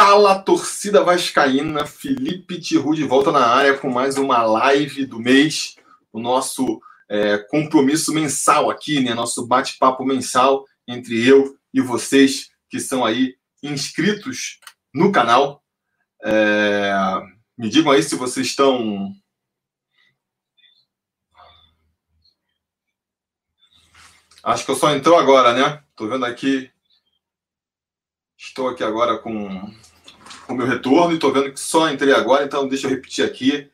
Fala, torcida vascaína, Felipe Tiru de volta na área com mais uma live do mês, o nosso é, compromisso mensal aqui, né? Nosso bate-papo mensal entre eu e vocês que são aí inscritos no canal. É, me digam aí se vocês estão. Acho que eu só entrou agora, né? Tô vendo aqui Estou aqui agora com o meu retorno e estou vendo que só entrei agora, então deixa eu repetir aqui.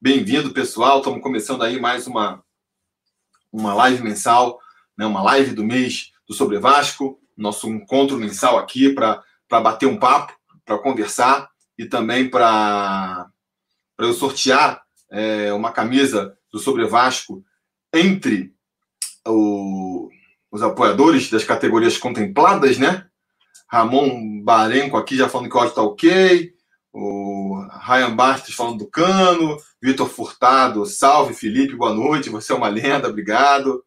Bem-vindo, pessoal. Estamos começando aí mais uma, uma live mensal, né? uma live do mês do Sobre Vasco, nosso encontro mensal aqui para bater um papo, para conversar e também para eu sortear é, uma camisa do Sobre Vasco entre o, os apoiadores das categorias contempladas, né? Ramon Barenco aqui já falando que o áudio está ok. O Ryan Bastos falando do cano. Vitor Furtado, salve Felipe, boa noite. Você é uma lenda, obrigado.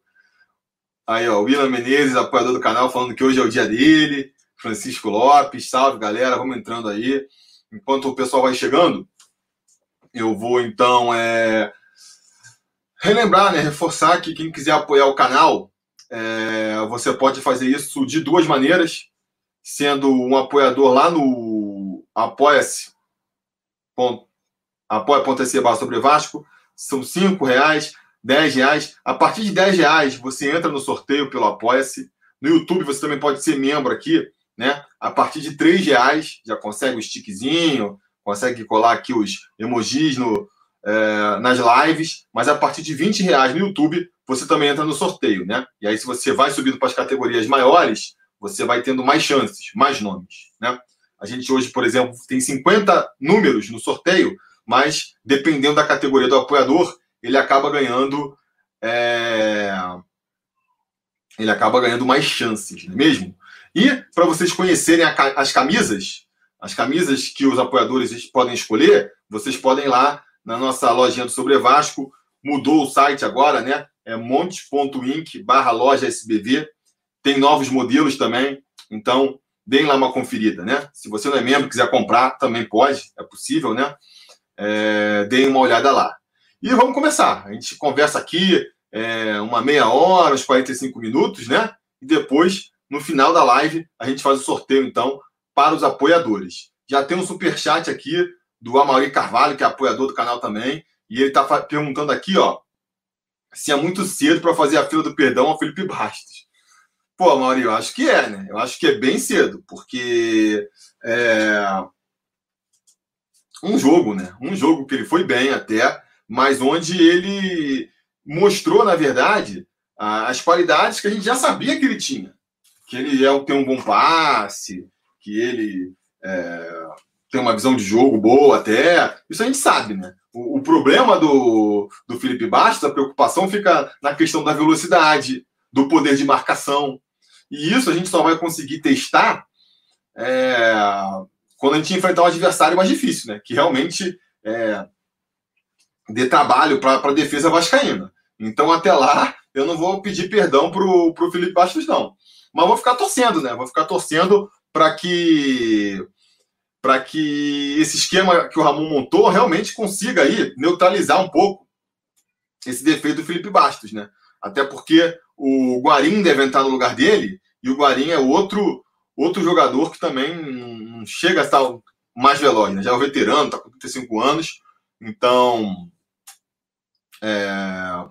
Aí, ó, William Menezes, apoiador do canal, falando que hoje é o dia dele. Francisco Lopes, salve galera, vamos entrando aí. Enquanto o pessoal vai chegando, eu vou então é, relembrar, né, reforçar que quem quiser apoiar o canal, é, você pode fazer isso de duas maneiras sendo um apoiador lá no apoia-se apoia.se barra sobre Vasco, são cinco reais, dez reais. A partir de dez reais você entra no sorteio pelo Apoia-se. No YouTube você também pode ser membro aqui, né? A partir de três reais já consegue o stickzinho, consegue colar aqui os emojis no, é, nas lives, mas a partir de 20 reais no YouTube você também entra no sorteio, né? E aí, se você vai subindo para as categorias maiores, você vai tendo mais chances, mais nomes, né? A gente hoje, por exemplo, tem 50 números no sorteio, mas dependendo da categoria do apoiador, ele acaba ganhando é... ele acaba ganhando mais chances, não é mesmo? E para vocês conhecerem as camisas, as camisas que os apoiadores podem escolher, vocês podem ir lá na nossa lojinha do Sobre Vasco, mudou o site agora, né? É monte.inc barra loja SBV. Tem novos modelos também, então deem lá uma conferida, né? Se você não é membro quiser comprar, também pode, é possível, né? É, deem uma olhada lá. E vamos começar. A gente conversa aqui é, uma meia hora, uns 45 minutos, né? E depois, no final da live, a gente faz o sorteio, então, para os apoiadores. Já tem um super chat aqui do Amaury Carvalho, que é apoiador do canal também, e ele está perguntando aqui, ó, se é muito cedo para fazer a fila do perdão ao Felipe Bastos. Pô, Maurício, eu acho que é, né? Eu acho que é bem cedo, porque é um jogo, né? Um jogo que ele foi bem até, mas onde ele mostrou, na verdade, as qualidades que a gente já sabia que ele tinha. Que ele é, tem um bom passe, que ele é, tem uma visão de jogo boa até. Isso a gente sabe, né? O, o problema do, do Felipe Bastos, a preocupação fica na questão da velocidade, do poder de marcação. E isso a gente só vai conseguir testar é, quando a gente enfrentar um adversário mais difícil, né? Que realmente é, dê trabalho para a defesa vascaína. Então, até lá, eu não vou pedir perdão para o Felipe Bastos, não. Mas vou ficar torcendo, né? Vou ficar torcendo para que para que esse esquema que o Ramon montou realmente consiga aí neutralizar um pouco esse defeito do Felipe Bastos, né? Até porque o Guarim deve entrar no lugar dele, e o Guarim é outro outro jogador que também não chega a estar mais veloz, né? Já é um veterano, está com 35 anos, então é,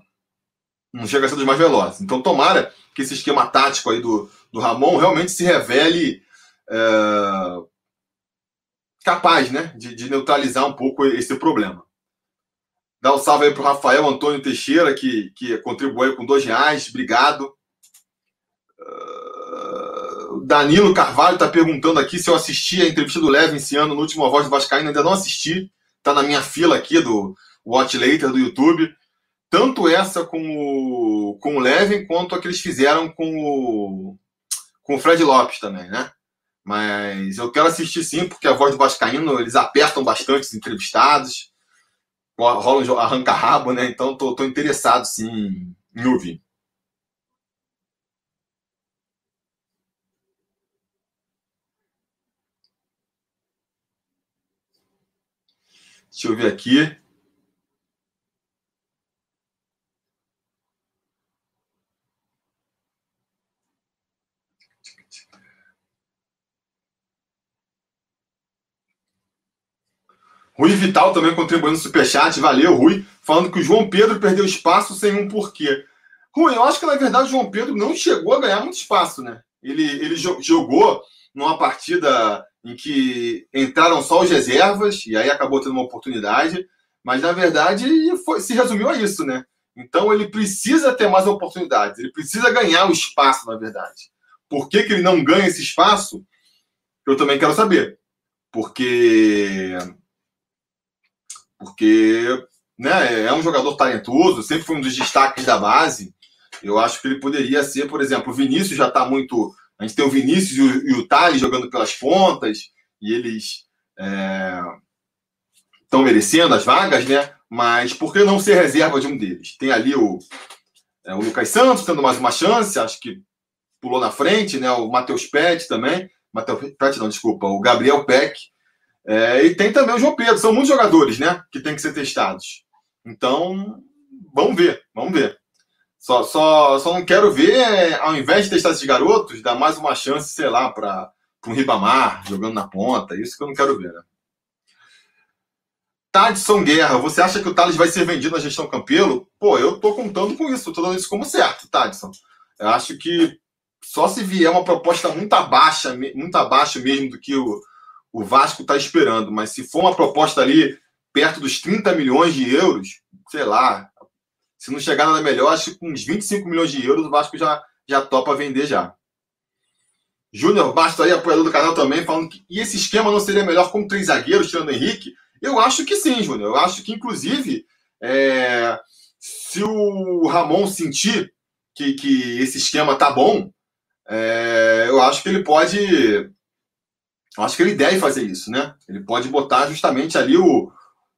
não chega a ser dos mais velozes. Então tomara que esse esquema tático aí do, do Ramon realmente se revele é, capaz né, de, de neutralizar um pouco esse problema. Dá um salve aí para o Rafael Antônio Teixeira, que, que contribuiu com dois reais. Obrigado. Danilo Carvalho está perguntando aqui se eu assisti a entrevista do Levin esse ano no último Voz do Vascaíno. Ainda não assisti. Está na minha fila aqui do Watch Later do YouTube. Tanto essa com o, com o Levin, quanto a que eles fizeram com o, com o Fred Lopes também, né? Mas eu quero assistir sim, porque a voz do Vascaíno, eles apertam bastante os entrevistados rola um arranca-rabo, né? Então tô, tô interessado sim em ouvir. Deixa eu ver aqui. Rui Vital também contribuindo no Superchat. Valeu, Rui. Falando que o João Pedro perdeu espaço sem um porquê. Rui, eu acho que na verdade o João Pedro não chegou a ganhar muito espaço, né? Ele, ele jogou numa partida em que entraram só os reservas e aí acabou tendo uma oportunidade, mas na verdade foi, se resumiu a isso, né? Então ele precisa ter mais oportunidades, ele precisa ganhar o espaço, na verdade. Por que, que ele não ganha esse espaço? Eu também quero saber. Porque porque né, é um jogador talentoso, sempre foi um dos destaques da base. Eu acho que ele poderia ser, por exemplo, o Vinícius já está muito. A gente tem o Vinícius e o, e o Thales jogando pelas pontas, e eles estão é, merecendo as vagas, né? Mas por que não ser reserva de um deles? Tem ali o, é, o Lucas Santos tendo mais uma chance, acho que pulou na frente, né? O Matheus Pet também. Matheus Pet, não, desculpa, o Gabriel Peck é, e tem também o João Pedro. São muitos jogadores, né? Que tem que ser testados. Então, vamos ver, vamos ver. Só, só, só não quero ver, ao invés de testar esses garotos, dar mais uma chance, sei lá, para um Ribamar jogando na ponta. Isso que eu não quero ver, né? Tadson Guerra, você acha que o Thales vai ser vendido na gestão Campelo? Pô, eu tô contando com isso, tô dando isso como certo, Tadson. Eu acho que só se vier uma proposta muito abaixo, muito abaixo mesmo do que o, o Vasco está esperando, mas se for uma proposta ali perto dos 30 milhões de euros, sei lá, se não chegar nada melhor, acho que com uns 25 milhões de euros o Vasco já, já topa vender já. Júnior Bastos aí, apoiador do canal também, falando que e esse esquema não seria melhor com três zagueiros, tirando o Henrique? Eu acho que sim, Júnior. Eu acho que, inclusive, é, se o Ramon sentir que, que esse esquema tá bom, é, eu acho que ele pode eu acho que ele deve fazer isso, né? Ele pode botar justamente ali o,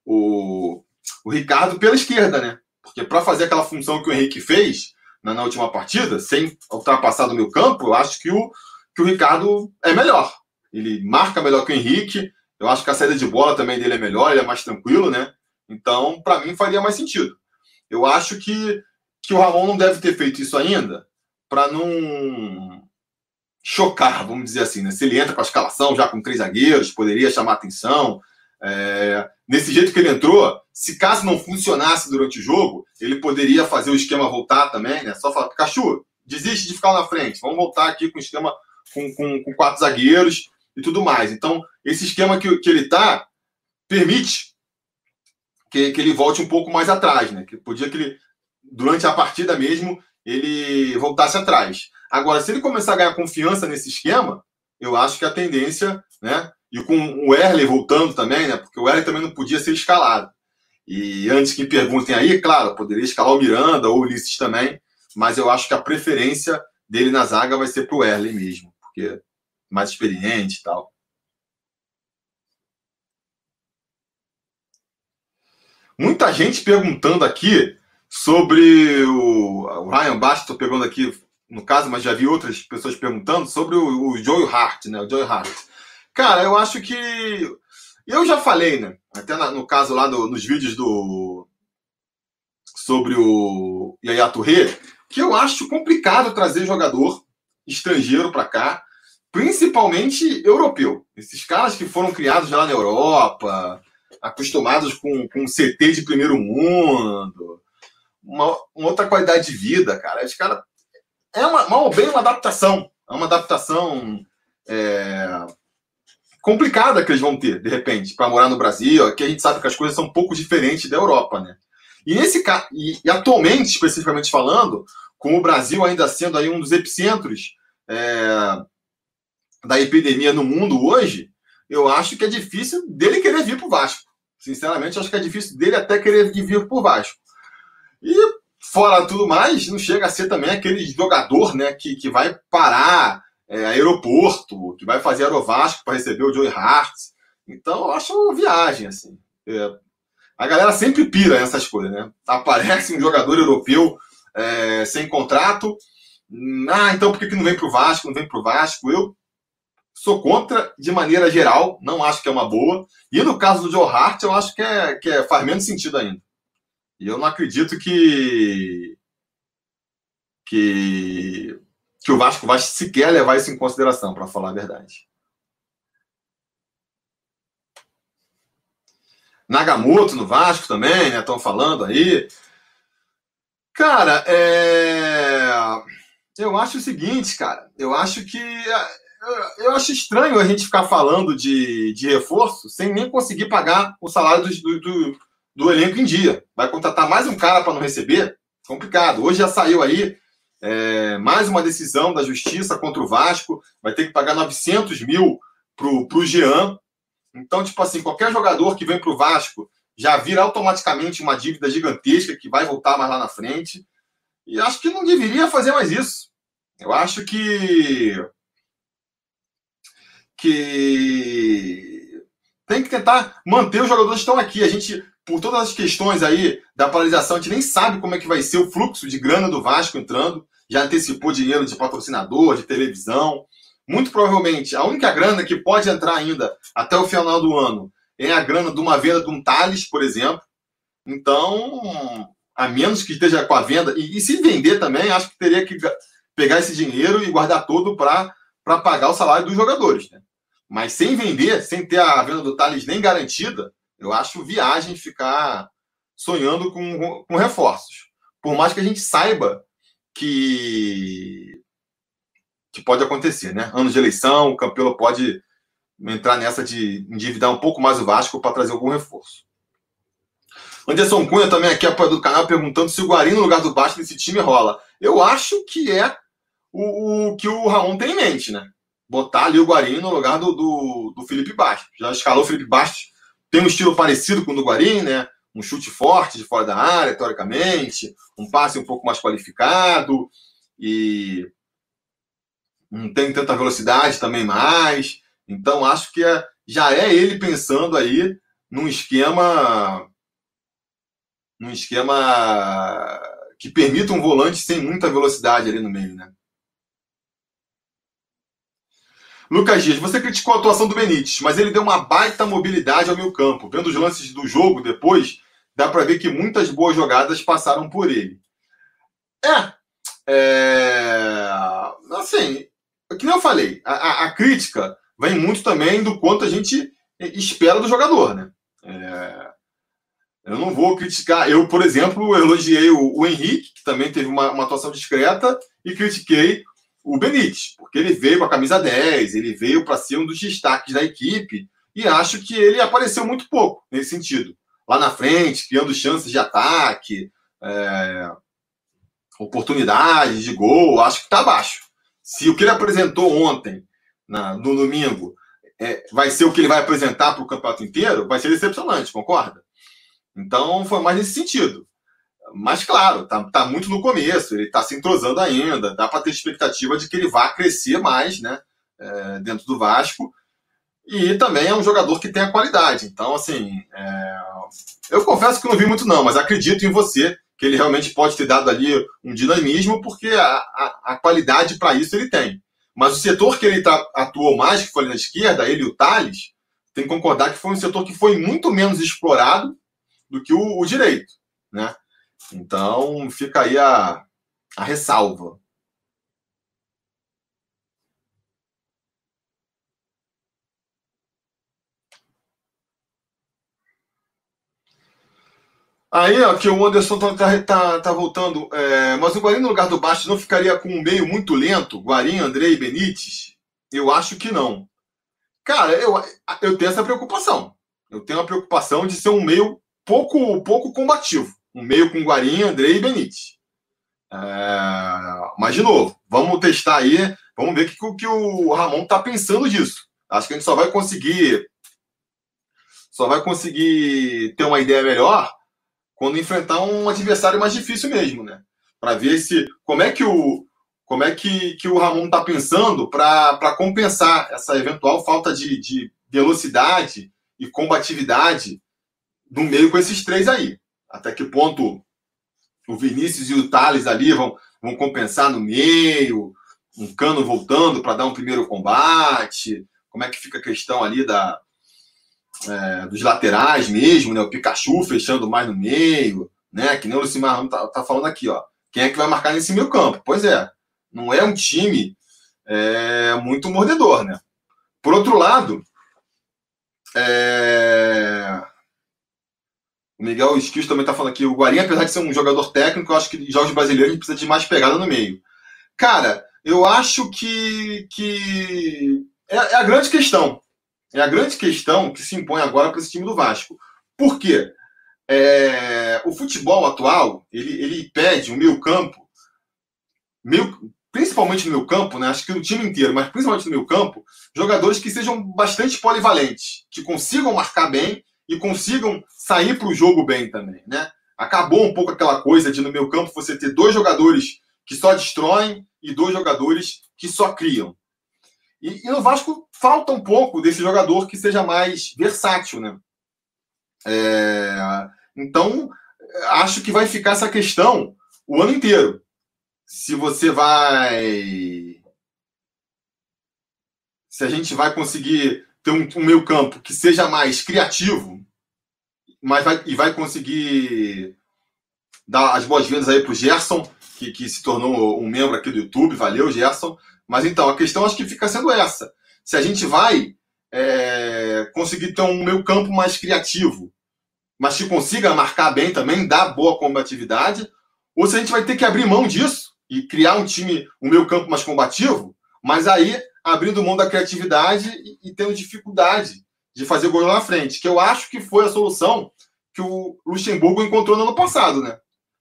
o, o Ricardo pela esquerda, né? Porque para fazer aquela função que o Henrique fez na, na, última partida, sem ultrapassar do meu campo, eu acho que o, que o Ricardo é melhor. Ele marca melhor que o Henrique. Eu acho que a saída de bola também dele é melhor, ele é mais tranquilo, né? Então, para mim, faria mais sentido. Eu acho que, que o Ramon não deve ter feito isso ainda para não chocar, vamos dizer assim, né? Se ele entra com a escalação já com três zagueiros, poderia chamar atenção. É... Nesse jeito que ele entrou, se caso não funcionasse durante o jogo, ele poderia fazer o esquema voltar também, né? Só falar, Pikachu, desiste de ficar na frente, vamos voltar aqui com o esquema com, com, com quatro zagueiros e tudo mais. Então, esse esquema que, que ele tá permite que, que ele volte um pouco mais atrás, né? Que podia que ele, durante a partida mesmo, ele voltasse atrás. Agora, se ele começar a ganhar confiança nesse esquema, eu acho que a tendência, né? E com o Erley voltando também, né? Porque o Erley também não podia ser escalado. E antes que perguntem aí, claro, poderia escalar o Miranda ou o Ulisses também, mas eu acho que a preferência dele na zaga vai ser para o Erley mesmo, porque mais experiente e tal. Muita gente perguntando aqui sobre o, o Ryan Bass, estou pegando aqui no caso, mas já vi outras pessoas perguntando sobre o, o Joey Hart, né? O Joey Hart. Cara, eu acho que. Eu já falei, né? Até na, no caso lá do, nos vídeos do. Sobre o Yaya Touré, que eu acho complicado trazer jogador estrangeiro para cá, principalmente europeu. Esses caras que foram criados lá na Europa, acostumados com, com CT de primeiro mundo, uma, uma outra qualidade de vida, cara. Esse cara é uma, mal bem uma adaptação. É uma adaptação é, complicada que eles vão ter, de repente, para morar no Brasil. Aqui a gente sabe que as coisas são um pouco diferentes da Europa, né? E nesse e, e atualmente, especificamente falando, com o Brasil ainda sendo aí um dos epicentros é, da epidemia no mundo hoje, eu acho que é difícil dele querer vir para o Vasco. Sinceramente, acho que é difícil dele até querer vir para o Vasco. E fora tudo mais, não chega a ser também aquele jogador né, que, que vai parar é, aeroporto, que vai fazer aerovasco para receber o Joey Hart. Então, eu acho uma viagem, assim. É, a galera sempre pira essas coisas, né? Aparece um jogador europeu é, sem contrato. Ah, então por que, que não vem para o Vasco? Não vem para o Vasco? Eu, sou contra de maneira geral, não acho que é uma boa. E no caso do Joe Hart, eu acho que, é, que é, faz menos sentido ainda. E eu não acredito que, que, que o Vasco vai sequer levar isso em consideração, para falar a verdade. Nagamoto no Vasco também, né? Estão falando aí. Cara, é... eu acho o seguinte, cara. Eu acho que. Eu acho estranho a gente ficar falando de, de reforço sem nem conseguir pagar o salário do, do, do elenco em dia. Vai contratar mais um cara para não receber? Complicado. Hoje já saiu aí é, mais uma decisão da justiça contra o Vasco. Vai ter que pagar 900 mil para o Jean. Então, tipo assim, qualquer jogador que vem para o Vasco já vira automaticamente uma dívida gigantesca que vai voltar mais lá na frente. E acho que não deveria fazer mais isso. Eu acho que. que tem que tentar manter os jogadores que estão aqui. A gente, por todas as questões aí da paralisação, a gente nem sabe como é que vai ser o fluxo de grana do Vasco entrando. Já antecipou dinheiro de patrocinador, de televisão. Muito provavelmente, a única grana que pode entrar ainda até o final do ano é a grana de uma venda de um Thales, por exemplo. Então, a menos que esteja com a venda, e, e se vender também, acho que teria que pegar esse dinheiro e guardar todo para pagar o salário dos jogadores. Né? Mas sem vender, sem ter a venda do Thales nem garantida, eu acho viagem ficar sonhando com, com reforços. Por mais que a gente saiba que, que pode acontecer, né? Anos de eleição, o Campelo pode entrar nessa de endividar um pouco mais o Vasco para trazer algum reforço. Anderson Cunha também aqui do canal perguntando se o Guarim no lugar do Bastos nesse time rola. Eu acho que é o, o, que o Ramon tem em mente, né? Botar ali o Guarim no lugar do, do, do Felipe Bastos. Já escalou o Felipe Bastos, tem um estilo parecido com o do Guarim, né? Um chute forte de fora da área, teoricamente, um passe um pouco mais qualificado e não tem tanta velocidade também mais. Então, acho que é, já é ele pensando aí num esquema num esquema que permita um volante sem muita velocidade ali no meio, né? Lucas Dias, você criticou a atuação do Benítez, mas ele deu uma baita mobilidade ao meio campo. Vendo os lances do jogo depois, dá para ver que muitas boas jogadas passaram por ele. É, é assim, que nem eu falei, a, a, crítica vem muito também do quanto a gente espera do jogador, né? É, eu não vou criticar. Eu, por exemplo, elogiei o, o Henrique, que também teve uma, uma, atuação discreta, e critiquei o Benítez, porque ele veio com a camisa 10, ele veio para ser um dos destaques da equipe, e acho que ele apareceu muito pouco nesse sentido. Lá na frente, criando chances de ataque, é, oportunidades de gol, acho que está abaixo. Se o que ele apresentou ontem na, no domingo é, vai ser o que ele vai apresentar para o campeonato inteiro, vai ser decepcionante, concorda? Então foi mais nesse sentido. Mas claro, tá, tá muito no começo, ele está se entrosando ainda, dá para ter expectativa de que ele vá crescer mais né, é, dentro do Vasco. E também é um jogador que tem a qualidade. Então, assim, é... eu confesso que não vi muito, não, mas acredito em você que ele realmente pode ter dado ali um dinamismo, porque a, a, a qualidade para isso ele tem. Mas o setor que ele tá, atuou mais, que foi na esquerda, ele e o Thales, tem que concordar que foi um setor que foi muito menos explorado do que o, o direito. Né? Então, fica aí a, a ressalva. Aí, ó, que o Anderson tá, tá, tá, tá voltando. É, mas o Guarim no lugar do Bastos não ficaria com um meio muito lento? Guarim, Andrei Benítez? Eu acho que não. Cara, eu, eu tenho essa preocupação. Eu tenho a preocupação de ser um meio pouco, pouco combativo. Um meio com Guarim, Andrei e Benítez. É, mas, de novo, vamos testar aí. Vamos ver o que, que o Ramon tá pensando disso. Acho que a gente só vai conseguir. Só vai conseguir ter uma ideia melhor quando enfrentar um adversário mais difícil mesmo, né? Para ver se como é que o como é que, que o Ramon está pensando para compensar essa eventual falta de, de velocidade e combatividade no meio com esses três aí. Até que ponto o Vinícius e o Thales ali vão, vão compensar no meio. um cano voltando para dar um primeiro combate? Como é que fica a questão ali da, é, dos laterais mesmo, né? O Pikachu fechando mais no meio, né? Que nem o Lucimar tá, tá falando aqui, ó. Quem é que vai marcar nesse meio campo? Pois é, não é um time é, muito mordedor, né? Por outro lado, é... o Miguel Esquios também está falando aqui, o Guarim, apesar de ser um jogador técnico, eu acho que jogos brasileiros precisa de mais pegada no meio. Cara, eu acho que, que é, é a grande questão. É a grande questão que se impõe agora para esse time do Vasco. Por quê? É, o futebol atual, ele, ele pede o meio campo, meio, principalmente no meu campo, né? Acho que no time inteiro, mas principalmente no meu campo, jogadores que sejam bastante polivalentes, que consigam marcar bem e consigam sair para o jogo bem também, né? Acabou um pouco aquela coisa de no meu campo você ter dois jogadores que só destroem e dois jogadores que só criam. E, e no Vasco falta um pouco desse jogador que seja mais versátil, né? É, então, acho que vai ficar essa questão o ano inteiro. Se você vai. Se a gente vai conseguir ter um, um meio campo que seja mais criativo, mas vai, e vai conseguir dar as boas-vindas aí para o Gerson, que, que se tornou um membro aqui do YouTube. Valeu, Gerson. Mas então, a questão acho que fica sendo essa. Se a gente vai é, conseguir ter um meio campo mais criativo, mas que consiga marcar bem também, dar boa combatividade, ou se a gente vai ter que abrir mão disso e criar um time, um meio campo mais combativo, mas aí abrindo mão da criatividade e, e tendo dificuldade de fazer gol na frente, que eu acho que foi a solução que o Luxemburgo encontrou no ano passado, né?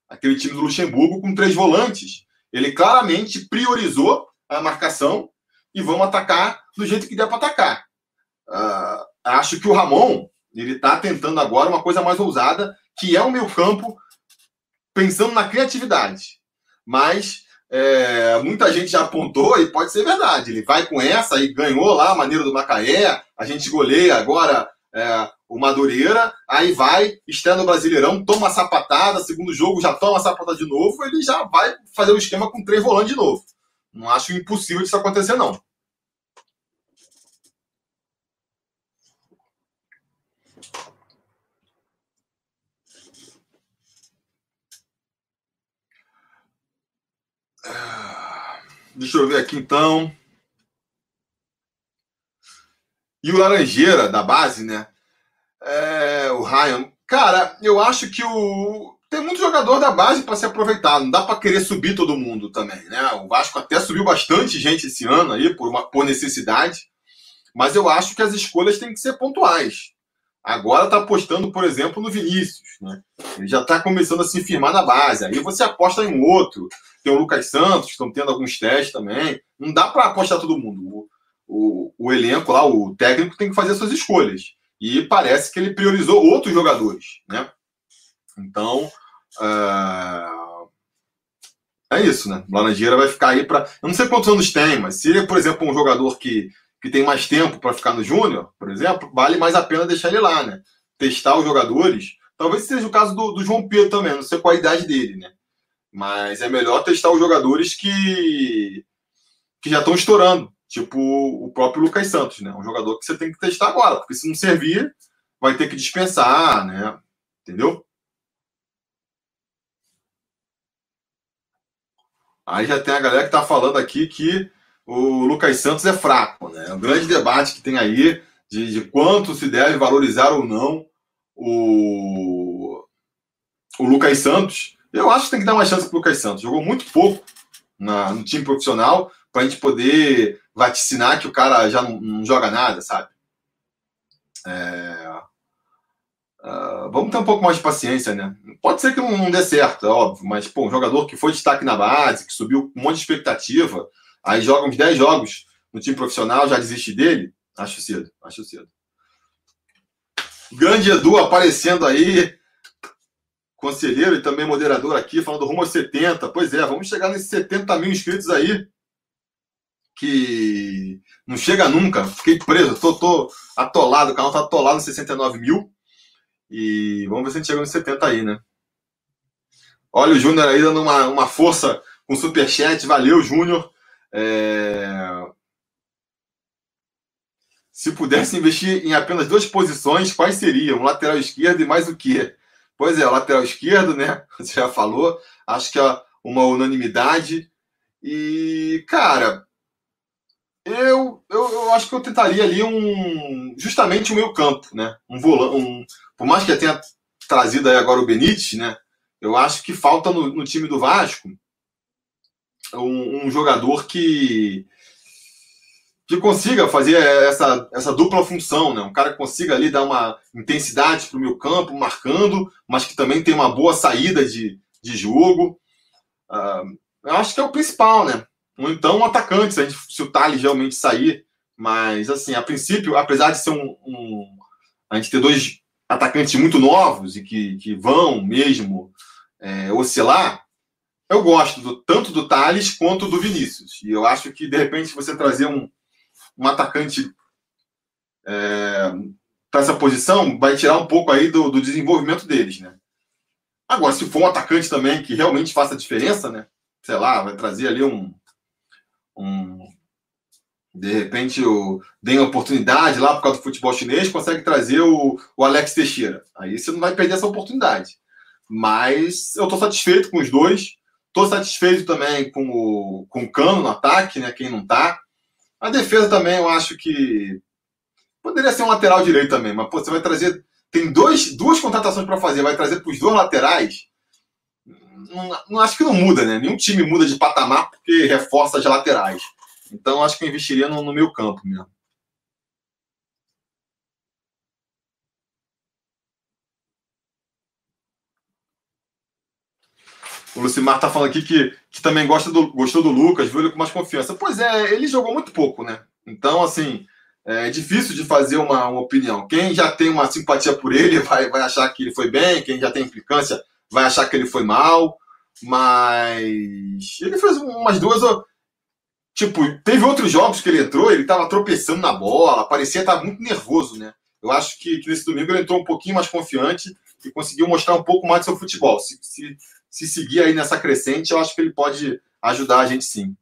Aquele time do Luxemburgo com três volantes, ele claramente priorizou a marcação e vamos atacar do jeito que der para atacar. Uh, acho que o Ramon ele está tentando agora uma coisa mais ousada, que é o meio campo pensando na criatividade. Mas é, muita gente já apontou e pode ser verdade. Ele vai com essa e ganhou lá a maneira do Macaé. A gente goleia agora é, o Madureira. Aí vai, estreia no Brasileirão, toma sapatada. Segundo jogo já toma sapatada de novo. Ele já vai fazer o esquema com três volantes de novo. Não acho impossível isso acontecer, não. Deixa eu ver aqui então. E o Laranjeira, da base, né? É, o Ryan. Cara, eu acho que o. Tem muito jogador da base para se aproveitar. Não dá para querer subir todo mundo também, né? O Vasco até subiu bastante gente esse ano aí, por, uma, por necessidade. Mas eu acho que as escolhas têm que ser pontuais. Agora está apostando, por exemplo, no Vinícius. Né? Ele já está começando a se firmar na base. Aí você aposta em outro. Tem o Lucas Santos, estão tendo alguns testes também. Não dá para apostar todo mundo. O, o, o, elenco lá, o técnico, tem que fazer suas escolhas. E parece que ele priorizou outros jogadores. Né? Então, uh... é isso, né? O Laranjeira vai ficar aí para. Eu não sei quantos anos tem, mas se ele é, por exemplo, um jogador que que tem mais tempo para ficar no Júnior, por exemplo, vale mais a pena deixar ele lá, né? Testar os jogadores. Talvez seja o caso do, do João Pedro também, não sei qual a idade dele, né? Mas é melhor testar os jogadores que, que já estão estourando, tipo o próprio Lucas Santos, né? Um jogador que você tem que testar agora, porque se não servir, vai ter que dispensar, né? Entendeu? Aí já tem a galera que tá falando aqui que o Lucas Santos é fraco. Né? É um grande debate que tem aí de, de quanto se deve valorizar ou não o, o Lucas Santos. Eu acho que tem que dar uma chance para o Lucas Santos. Jogou muito pouco na, no time profissional para a gente poder vaticinar que o cara já não, não joga nada, sabe? É, uh, vamos ter um pouco mais de paciência, né? Pode ser que não, não dê certo, é óbvio, mas pô, um jogador que foi destaque na base, que subiu com um monte de expectativa, Aí joga uns 10 jogos no time profissional, já desiste dele. Acho cedo, acho cedo. Grande Edu aparecendo aí, conselheiro e também moderador aqui, falando rumo aos 70. Pois é, vamos chegar nesses 70 mil inscritos aí, que não chega nunca. Fiquei preso, tô, tô atolado, o canal tá atolado nos 69 mil. E vamos ver se a gente chega nos 70 aí, né? Olha o Júnior aí dando uma, uma força com superchat. Valeu, Júnior. É... Se pudesse investir em apenas duas posições, quais seriam? Um lateral esquerdo e mais o quê? Pois é, lateral esquerdo, né? Você já falou. Acho que é uma unanimidade. E, cara, eu, eu, eu acho que eu tentaria ali um. Justamente o meio campo, né? Um volante. Um, por mais que tenha trazido aí agora o Benítez, né? Eu acho que falta no, no time do Vasco um, um jogador que que consiga fazer essa, essa dupla função, né? Um cara que consiga ali dar uma intensidade para o meu campo, marcando, mas que também tem uma boa saída de, de jogo. Uh, eu acho que é o principal, né? Ou então um atacante, se, gente, se o Thales realmente sair. Mas, assim, a princípio, apesar de ser um, um a gente ter dois atacantes muito novos e que, que vão mesmo é, oscilar, eu gosto do, tanto do Thales quanto do Vinícius. E eu acho que, de repente, você trazer um, um atacante é, para essa posição vai tirar um pouco aí do, do, desenvolvimento deles, né? Agora, se for um atacante também que realmente faça diferença, né? Sei lá, vai trazer ali um. um de repente, o, tem oportunidade lá por causa do futebol chinês, consegue trazer o, o Alex Teixeira. Aí você não vai perder essa oportunidade. Mas eu estou satisfeito com os dois. Estou satisfeito também com o, com o Cano no ataque, né? Quem não está. A defesa também, eu acho que poderia ser um lateral direito também, mas pô, você vai trazer. Tem dois, duas contratações para fazer, vai trazer para os dois laterais. Não, não, acho que não muda, né? Nenhum time muda de patamar porque reforça as laterais. Então acho que eu investiria no, no meu campo mesmo. O Lucimar tá falando aqui que, que também gosta do, gostou do Lucas, viu ele com mais confiança. Pois é, ele jogou muito pouco, né? Então, assim, é difícil de fazer uma, uma opinião. Quem já tem uma simpatia por ele vai, vai achar que ele foi bem, quem já tem implicância vai achar que ele foi mal. Mas ele fez umas duas. Tipo, teve outros jogos que ele entrou, ele tava tropeçando na bola, parecia estar muito nervoso, né? Eu acho que, que nesse domingo ele entrou um pouquinho mais confiante e conseguiu mostrar um pouco mais do seu futebol. Se, se, se seguir aí nessa crescente, eu acho que ele pode ajudar a gente sim.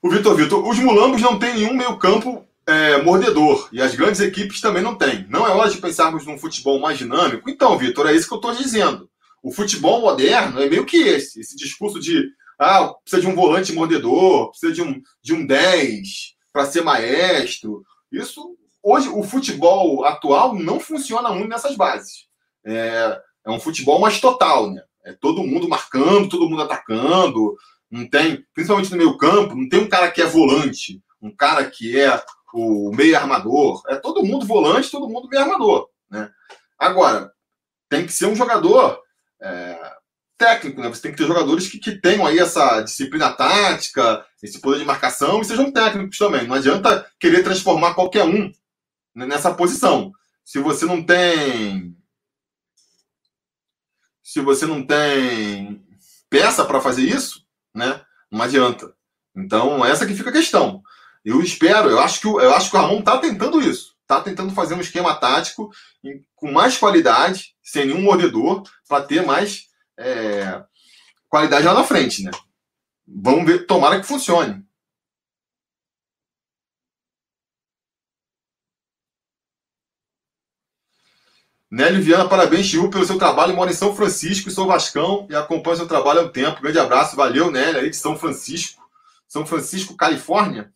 O Vitor Vitor, os mulambos não têm nenhum meio-campo é, mordedor e as grandes equipes também não têm. Não é hora de pensarmos num futebol mais dinâmico? Então, Vitor, é isso que eu estou dizendo. O futebol moderno é meio que esse, esse discurso de ah, precisa de um volante mordedor, precisa de um, de um 10, para ser maestro. Isso hoje o futebol atual não funciona muito nessas bases. É, é um futebol mais total, né? É todo mundo marcando, todo mundo atacando. Não tem, principalmente no meio campo, não tem um cara que é volante, um cara que é o meio armador. É todo mundo volante, todo mundo meio armador, né? Agora tem que ser um jogador é, técnico, né? Você tem que ter jogadores que, que tenham aí essa disciplina tática, esse poder de marcação e sejam técnicos também. Não adianta querer transformar qualquer um nessa posição. Se você não tem. Se você não tem peça para fazer isso, né? Não adianta. Então, essa que fica a questão. Eu espero, eu acho que, eu acho que o Ramon está tentando isso. Está tentando fazer um esquema tático com mais qualidade, sem nenhum mordedor, para ter mais é, qualidade lá na frente, né? Vamos ver, tomara que funcione. Nélio Viana, parabéns, Chiu, pelo seu trabalho. Moro em São Francisco, sou Vascão e acompanho seu trabalho há um tempo. Grande abraço, valeu, Nélio, aí de São Francisco. São Francisco, Califórnia.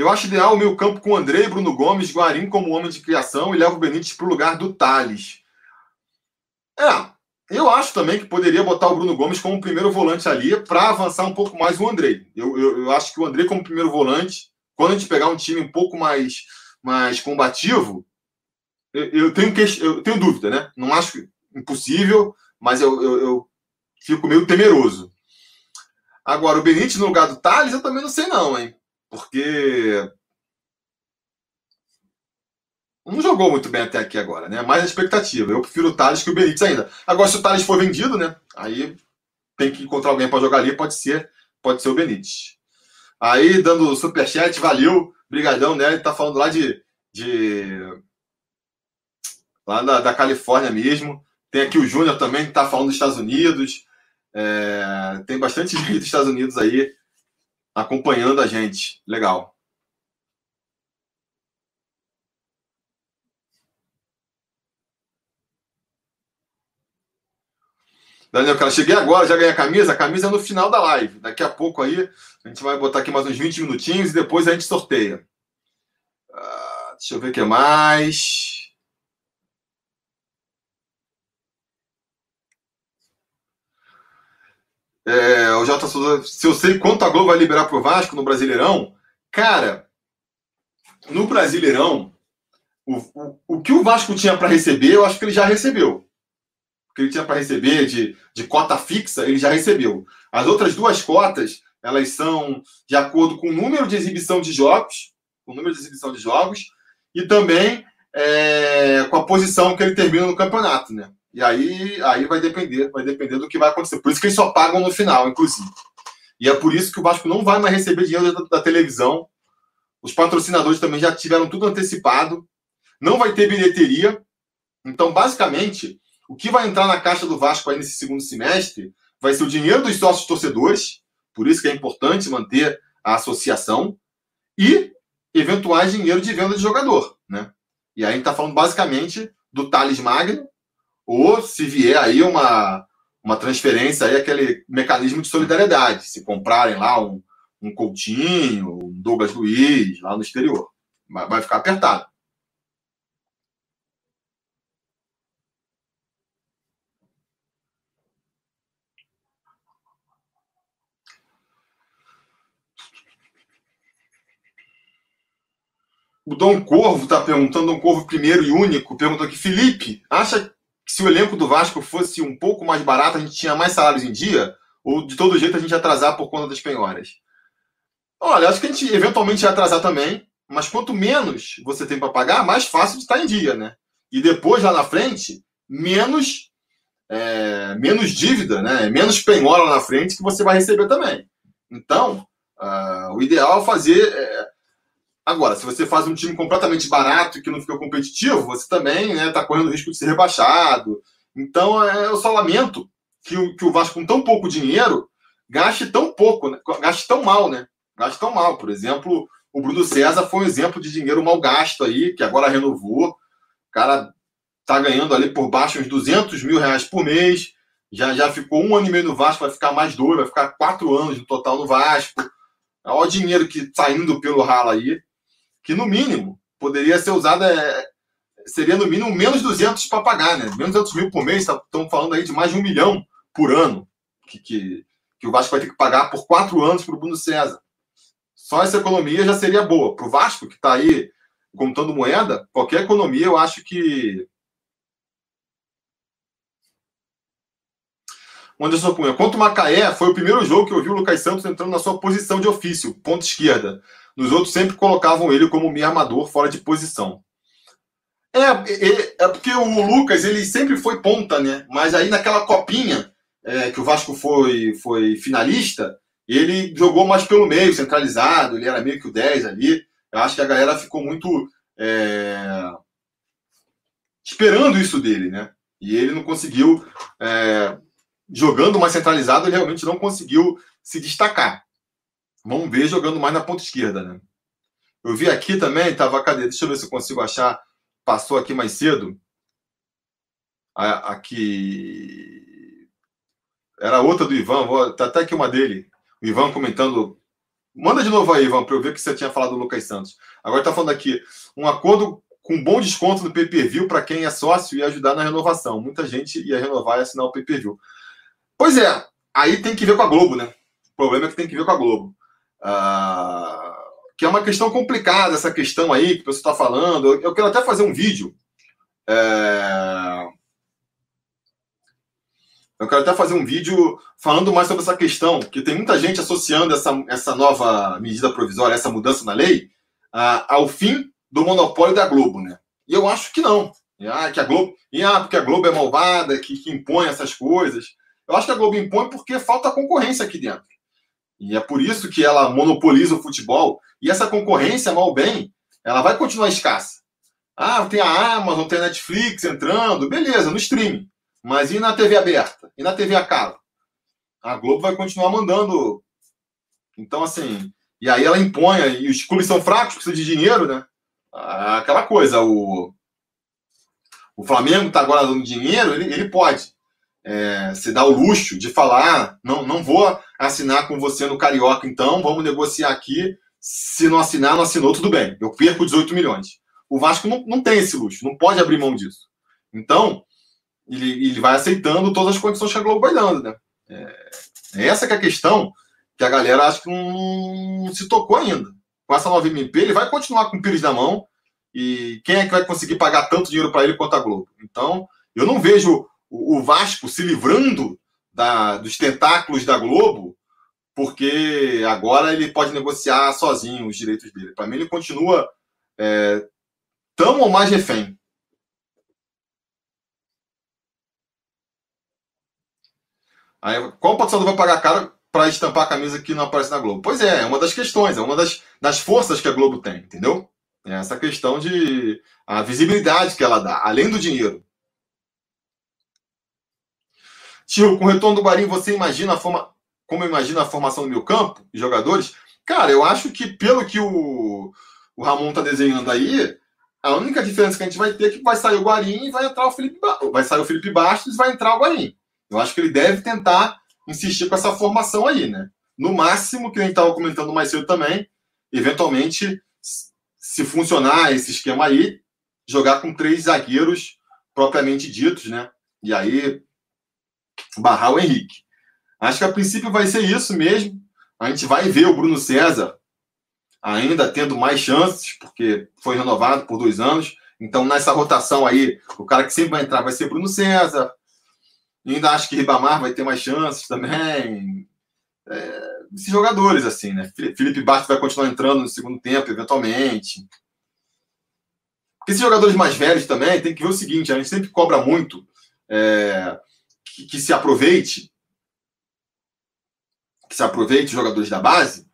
Eu acho ideal o meu campo com Andrei, Bruno Gomes, Guarim como homem de criação e levo o Benítez para o lugar do Thales. É, eu acho também que poderia botar o Bruno Gomes como primeiro volante ali para avançar um pouco mais o Andrei. Eu, eu, eu, acho que o Andrei como primeiro volante, quando a gente pegar um time um pouco mais, mais combativo, eu, eu tenho, que, eu tenho dúvida, né? Não acho impossível, mas eu, eu fico meio temeroso. Agora, o Benítez no lugar do Thales, eu também não sei não, hein? Porque não jogou muito bem até aqui agora, né? Mais a expectativa. Eu prefiro o Thales que o Benítez ainda. Agora, se o Thales for vendido, né? Aí tem que encontrar alguém para jogar ali, pode ser, pode ser o Benítez. Aí, dando superchat, valeu, brigadão, né? Ele tá falando lá de, de lá da, da Califórnia mesmo. Tem aqui o Júnior também, que tá falando dos Estados Unidos. É, tem bastante gente dos Estados Unidos aí acompanhando a gente. Legal. Daniel, cara, cheguei agora, já ganhei a camisa. A camisa é no final da live. Daqui a pouco aí, a gente vai botar aqui mais uns 20 minutinhos e depois a gente sorteia. Uh, deixa eu ver o que mais. É, o Jota Souza, se eu sei quanto a Globo vai liberar pro Vasco no Brasileirão, cara, no Brasileirão, o, o, o que o Vasco tinha para receber, eu acho que ele já recebeu que ele tinha para receber de, de cota fixa, ele já recebeu. As outras duas cotas, elas são de acordo com o número de exibição de jogos, o número de exibição de jogos, e também é, com a posição que ele termina no campeonato, né? E aí, aí vai depender, vai depender do que vai acontecer. Por isso que eles só pagam no final, inclusive. E é por isso que o Vasco não vai mais receber dinheiro da, da televisão. Os patrocinadores também já tiveram tudo antecipado. Não vai ter bilheteria. Então, basicamente, o que vai entrar na caixa do Vasco aí nesse segundo semestre vai ser o dinheiro dos sócios torcedores, por isso que é importante manter a associação, e eventuais dinheiro de venda de jogador. Né? E aí a gente está falando basicamente do Thales Magno, ou se vier aí uma, uma transferência, aí aquele mecanismo de solidariedade, se comprarem lá um, um Coutinho, um Douglas Luiz, lá no exterior. Vai ficar apertado. O Dom Corvo está perguntando, Dom Corvo primeiro e único, perguntou aqui, Felipe, acha se o elenco do Vasco fosse um pouco mais barato, a gente tinha mais salários em dia? Ou de todo jeito a gente ia atrasar por conta das penhoras? Olha, acho que a gente eventualmente ia atrasar também, mas quanto menos você tem para pagar, mais fácil de estar em dia, né? E depois, lá na frente, menos é, menos dívida, né? Menos penhora na frente que você vai receber também. Então, uh, o ideal é fazer. É, Agora, se você faz um time completamente barato que não fica competitivo, você também está né, tá correndo risco de ser rebaixado. Então, é, eu só lamento que o, que o Vasco, com tão pouco dinheiro, gaste tão pouco, né? gaste tão mal, né? Gaste tão mal. Por exemplo, o Bruno César foi um exemplo de dinheiro mal gasto aí, que agora renovou. O cara tá ganhando ali por baixo uns 200 mil reais por mês. Já, já ficou um ano e meio no Vasco, vai ficar mais dois, vai ficar quatro anos no total no Vasco. Olha o dinheiro que tá indo pelo ralo aí que no mínimo poderia ser usada, é, seria no mínimo menos 200 para pagar, né? Menos 200 mil por mês, estão tá, falando aí de mais de um milhão por ano que, que, que o Vasco vai ter que pagar por quatro anos para o Bruno César. Só essa economia já seria boa. Para o Vasco, que está aí contando moeda, qualquer economia eu acho que. Anderson Cunha. Quanto o Macaé, foi o primeiro jogo que eu vi o Lucas Santos entrando na sua posição de ofício, ponta esquerda. Nos outros sempre colocavam ele como meio armador fora de posição. É, é, é, porque o Lucas ele sempre foi ponta, né? Mas aí naquela copinha é, que o Vasco foi, foi finalista, ele jogou mais pelo meio, centralizado, ele era meio que o 10 ali. Eu acho que a galera ficou muito é, esperando isso dele, né? E ele não conseguiu, é, jogando mais centralizado, ele realmente não conseguiu se destacar. Vamos ver jogando mais na ponta esquerda, né? Eu vi aqui também, tava, cadê? Deixa eu ver se eu consigo achar. Passou aqui mais cedo. Aqui. Era outra do Ivan, vou, tá até aqui uma dele. O Ivan comentando. Manda de novo aí, Ivan, para eu ver que você tinha falado do Lucas Santos. Agora tá falando aqui. Um acordo com bom desconto no PPV para quem é sócio e ajudar na renovação. Muita gente ia renovar e assinar o PPV. Pois é, aí tem que ver com a Globo, né? O problema é que tem que ver com a Globo. Ah, que é uma questão complicada, essa questão aí que você está falando. Eu, quero até fazer um vídeo. É... Eu quero até fazer um vídeo falando mais sobre essa questão, que tem muita gente associando essa, essa nova medida provisória, essa mudança na lei, ao fim do monopólio da Globo, né? E eu acho que não. Ah, que a Globo, e, ah, porque a Globo é malvada, que, que impõe essas coisas. Eu acho que a Globo impõe porque falta concorrência aqui dentro. E é por isso que ela monopoliza o futebol. E essa concorrência, mal bem, ela vai continuar escassa. Ah, tem a Amazon, tem a Netflix entrando, beleza, no streaming. Mas e na TV aberta? E na TV a cabo? A Globo vai continuar mandando. Então, assim, e aí ela impõe, e os clubes são fracos, precisam de dinheiro, né? Ah, aquela coisa, o, o Flamengo está agora dando dinheiro, ele, ele pode é, se dar o luxo de falar: não, não vou assinar com você no Carioca, então vamos negociar aqui. Se não assinar, não assinou, tudo bem. Eu perco 18 milhões. O Vasco não, não tem esse luxo, não pode abrir mão disso. Então, ele, ele vai aceitando todas as condições que a Globo vai dando, né? É, essa que é a questão que a galera acho que não, não se tocou ainda. Com essa nova MP, ele vai continuar com o Pires na mão e quem é que vai conseguir pagar tanto dinheiro para ele quanto a Globo? Então, eu não vejo o, o Vasco se livrando da, dos tentáculos da Globo, porque agora ele pode negociar sozinho os direitos dele. Para mim, ele continua é, tão ou mais refém. Aí, qual patrocinador vai pagar caro para estampar a camisa que não aparece na Globo? Pois é, é uma das questões, é uma das, das forças que a Globo tem, entendeu? É essa questão de a visibilidade que ela dá, além do dinheiro. Tio, com o retorno do Guarim, você imagina a forma, como imagina a formação do meu campo e jogadores? Cara, eu acho que pelo que o, o Ramon tá desenhando aí, a única diferença que a gente vai ter é que vai sair o Guarim e vai entrar o Felipe vai sair o Felipe Bastos e vai entrar o Guarim. Eu acho que ele deve tentar insistir com essa formação aí, né? No máximo, que a gente estava comentando mais cedo também, eventualmente, se funcionar esse esquema aí, jogar com três zagueiros propriamente ditos, né? E aí barrar o Henrique. Acho que a princípio vai ser isso mesmo. A gente vai ver o Bruno César ainda tendo mais chances, porque foi renovado por dois anos. Então, nessa rotação aí, o cara que sempre vai entrar vai ser Bruno César. Ainda acho que Ribamar vai ter mais chances também. É, esses jogadores, assim, né? Felipe Bastos vai continuar entrando no segundo tempo, eventualmente. Esses jogadores mais velhos também tem que ver o seguinte: a gente sempre cobra muito é, que, que, se aproveite, que se aproveite os jogadores da base,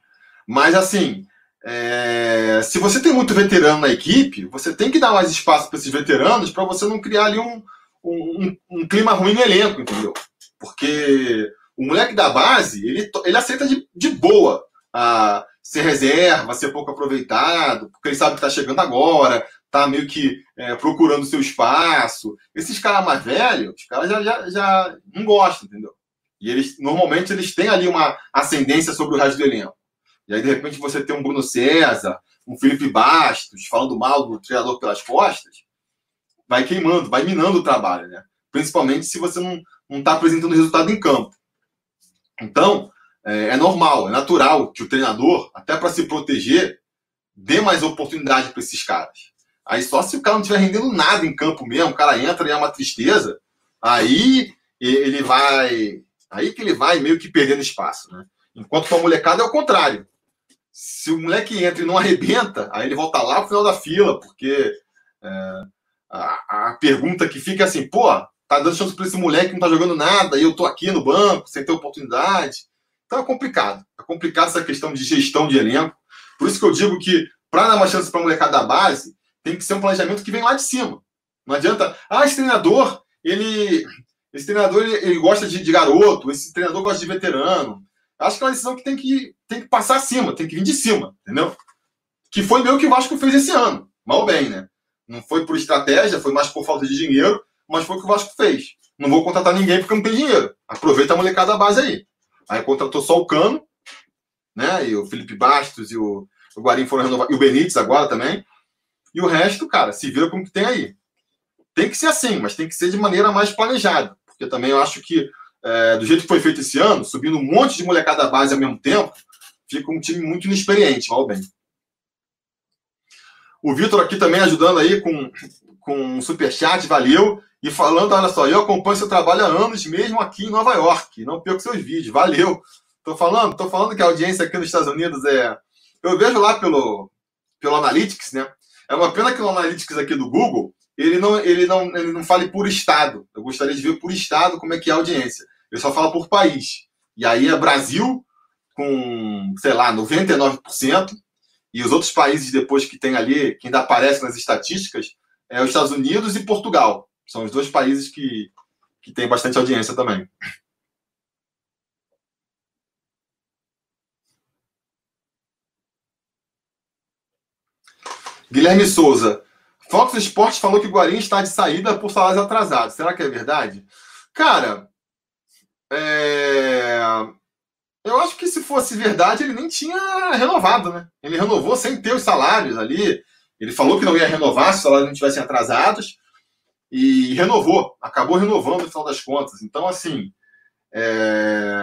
mas assim. É, se você tem muito veterano na equipe, você tem que dar mais espaço para esses veteranos para você não criar ali um, um, um, clima ruim no elenco, entendeu? Porque o moleque da base, ele, ele aceita de, de boa a ser reserva, ser pouco aproveitado, porque ele sabe que está chegando agora, tá meio que é, procurando seu espaço. Esses caras mais velhos, os caras já, já, já não gostam, entendeu? E eles normalmente eles têm ali uma ascendência sobre o resto do elenco. E aí, de repente, você tem um Bruno César, um Felipe Bastos, falando mal do treinador pelas costas, vai queimando, vai minando o trabalho, né? Principalmente se você não está apresentando resultado em campo. Então, é, é normal, é natural que o treinador, até para se proteger, dê mais oportunidade para esses caras. Aí só se o cara não estiver rendendo nada em campo mesmo, o cara entra e é uma tristeza, aí ele vai. Aí que ele vai meio que perdendo espaço, né? Enquanto para a molecada é o contrário. Se o moleque entra e não arrebenta, aí ele volta lá pro final da fila, porque é, a, a, pergunta que fica é assim, pô, tá dando chance para esse moleque que não tá jogando nada e eu tô aqui no banco sem ter oportunidade. Então é complicado. É complicado essa questão de gestão de elenco. Por isso que eu digo que para dar uma chance para a molecada da base, tem que ser um planejamento que vem lá de cima. Não adianta, ah, esse treinador, ele esse treinador ele, ele gosta de, de, garoto, esse treinador gosta de veterano. Acho que é uma decisão que tem que, tem que passar acima, tem que vir de cima, entendeu? Que foi meio que o Vasco fez esse ano. Mal bem, né? Não foi por estratégia, foi mais por falta de dinheiro, mas foi o que o Vasco fez. Não vou contratar ninguém porque não tem dinheiro. Aproveita a molecada da base aí. Aí contratou só o Cano, né? E o Felipe Bastos e o, o Guarim foram renovar. E o Benítez agora também. E o resto, cara, se vira com o que tem aí. Tem que ser assim, mas tem que ser de maneira mais planejada. Porque também eu acho que, é, do jeito que foi feito esse ano, subindo um monte de molecada da base ao mesmo tempo, fica um time muito inexperiente, mal bem. O Vitor aqui também ajudando aí com, com um superchat, valeu. E falando, olha só, eu acompanho seu trabalho há anos, mesmo aqui em Nova York. Não perco seus vídeos, valeu. Tô falando, tô falando que a audiência aqui nos Estados Unidos é. Eu vejo lá pelo, pelo Analytics, né? É uma pena que no Analytics aqui do Google ele não, ele não, ele não fale por estado. Eu gostaria de ver por estado como é que é a audiência. Ele só fala por país. E aí é Brasil com, sei lá, 99%, e os outros países depois que tem ali, que ainda aparecem nas estatísticas, é os Estados Unidos e Portugal. São os dois países que, que têm bastante audiência também. Guilherme Souza. Fox Sports falou que o Guarim está de saída por salários atrasados. Será que é verdade? Cara, é... eu acho que se fosse verdade, ele nem tinha renovado, né? Ele renovou sem ter os salários ali. Ele falou que não ia renovar se os salários não estivessem atrasados. E renovou, acabou renovando no final das contas. Então, assim. É...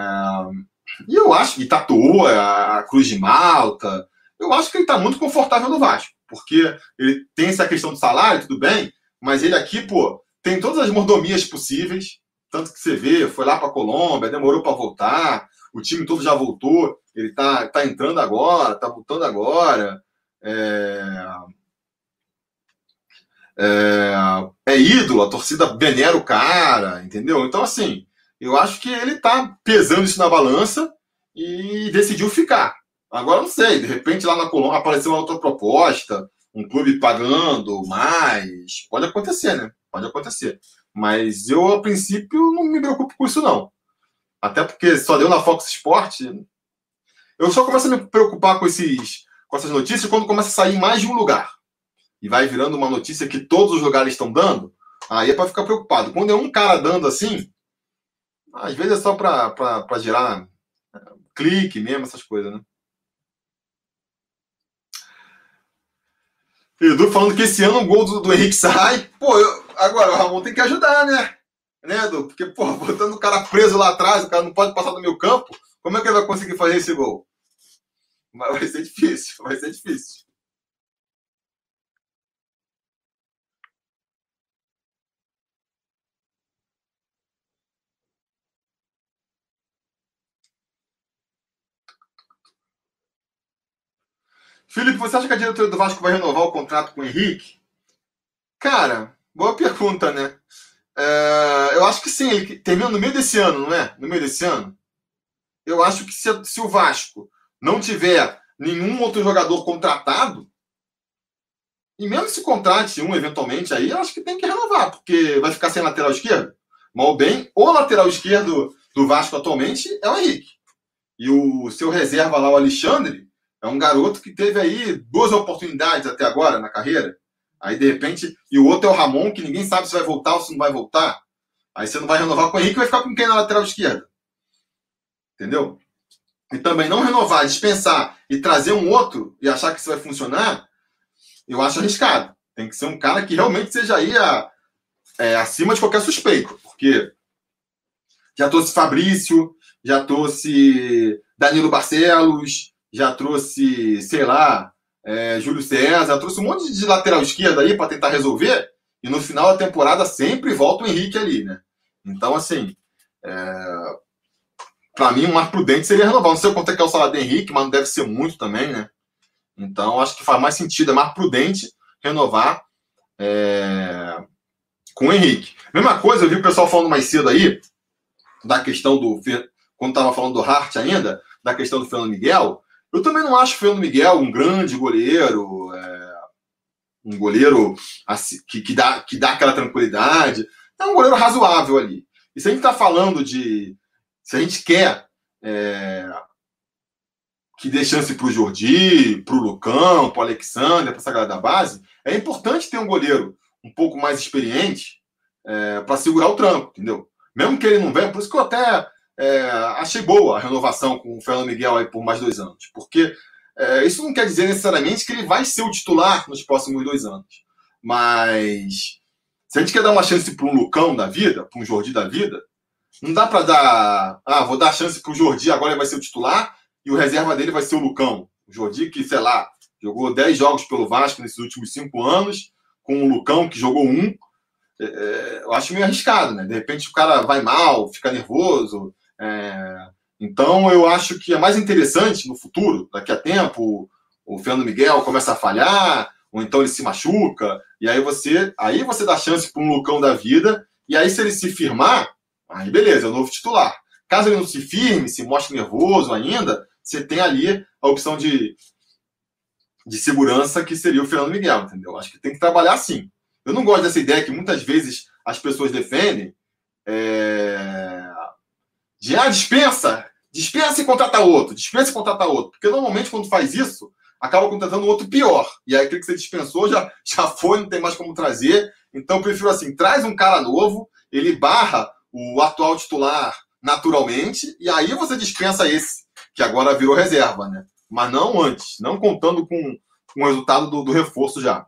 E eu acho que tatuou a Cruz de Malta. Eu acho que ele está muito confortável no Vasco porque ele tem essa questão do salário, tudo bem, mas ele aqui, pô, tem todas as mordomias possíveis, tanto que você vê, foi lá para Colômbia, demorou para voltar, o time todo já voltou, ele tá, tá entrando agora, tá voltando agora. É... É, é ídolo, a torcida venera o cara, entendeu? Então, assim, eu acho que ele tá pesando isso na balança e decidiu ficar. Agora não sei, de repente lá na Colômbia apareceu uma outra proposta, um clube pagando mais. Pode acontecer, né? Pode acontecer. Mas eu, a princípio, não me preocupo com isso, não. Até porque só deu na Fox Sport. Eu só começo a me preocupar com, esses, com essas notícias quando começa a sair mais de um lugar. E vai virando uma notícia que todos os lugares estão dando. Aí é para ficar preocupado. Quando é um cara dando assim, às vezes é só para gerar é, clique mesmo, essas coisas, né? Edu falando que esse ano o gol do, do Henrique sai. Pô, eu, agora o Ramon tem que ajudar, né? Né, Edu? Porque, pô, botando o cara preso lá atrás, o cara não pode passar do meu campo, como é que ele vai conseguir fazer esse gol? Vai ser difícil, vai ser difícil. Felipe, você acha que a diretoria do Vasco vai renovar o contrato com o Henrique? Cara, boa pergunta, né? É, eu acho que sim, ele termina no meio desse ano, não é? No meio desse ano. Eu acho que se, se o Vasco não tiver nenhum outro jogador contratado, e mesmo se contrate um eventualmente aí, eu acho que tem que renovar, porque vai ficar sem lateral esquerdo. Mal bem, o lateral esquerdo do Vasco atualmente é o Henrique. E o seu reserva lá, o Alexandre, é um garoto que teve aí duas oportunidades até agora na carreira. Aí, de repente, e o outro é o Ramon, que ninguém sabe se vai voltar ou se não vai voltar. Aí você não vai renovar com o Henrique, vai ficar com quem na lateral esquerda? Entendeu? E também não renovar, dispensar e trazer um outro e achar que isso vai funcionar, eu acho arriscado. Tem que ser um cara que realmente seja aí a, é, acima de qualquer suspeito. Porque já trouxe Fabrício, já trouxe Danilo Barcelos, já trouxe, sei lá, é, Júlio César, trouxe um monte de lateral esquerda aí para tentar resolver, e no final da temporada sempre volta o Henrique ali, né? Então, assim, é, para mim, o mais prudente seria renovar. Não sei quanto é que é o salário do Henrique, mas não deve ser muito também, né? Então, acho que faz mais sentido, é mais prudente renovar é, com o Henrique. Mesma coisa, eu vi o pessoal falando mais cedo aí, da questão do. Quando estava falando do Hart ainda, da questão do Fernando Miguel. Eu também não acho o Fernando Miguel um grande goleiro, é, um goleiro assim, que, que, dá, que dá aquela tranquilidade. É um goleiro razoável ali. E se a gente está falando de. Se a gente quer é, que dê chance para o Jordi, para o Lucão, para o Alexander, para essa galera da base, é importante ter um goleiro um pouco mais experiente é, para segurar o tranco, entendeu? Mesmo que ele não venha, por isso que eu até é, achei boa a renovação com o Fernando Miguel aí por mais dois anos, porque é, isso não quer dizer necessariamente que ele vai ser o titular nos próximos dois anos. Mas se a gente quer dar uma chance para um Lucão da vida, para um Jordi da vida, não dá para dar. Ah, vou dar chance para o Jordi, agora ele vai ser o titular e o reserva dele vai ser o Lucão. O Jordi, que, sei lá, jogou 10 jogos pelo Vasco nesses últimos cinco anos, com o Lucão, que jogou um. É, é, eu acho meio arriscado, né? De repente o cara vai mal, fica nervoso, é, então, eu acho que é mais interessante no futuro, daqui a tempo, o Fernando Miguel começa a falhar, ou então ele se machuca, e aí você aí você dá chance para um Lucão da vida, e aí se ele se firmar, aí beleza, é o novo titular. Caso ele não se firme, se mostre nervoso ainda, você tem ali a opção de, de segurança que seria o Fernando Miguel, entendeu? Acho que tem que trabalhar assim. Eu não gosto dessa ideia que muitas vezes as pessoas defendem é... de ah, dispensa, dispensa e contrata outro, dispensa e contrata outro. Porque normalmente quando faz isso, acaba contratando outro pior. E aí aquele que você dispensou já, já foi, não tem mais como trazer. Então eu prefiro assim, traz um cara novo, ele barra o atual titular naturalmente, e aí você dispensa esse, que agora virou reserva, né? Mas não antes, não contando com, com o resultado do, do reforço já.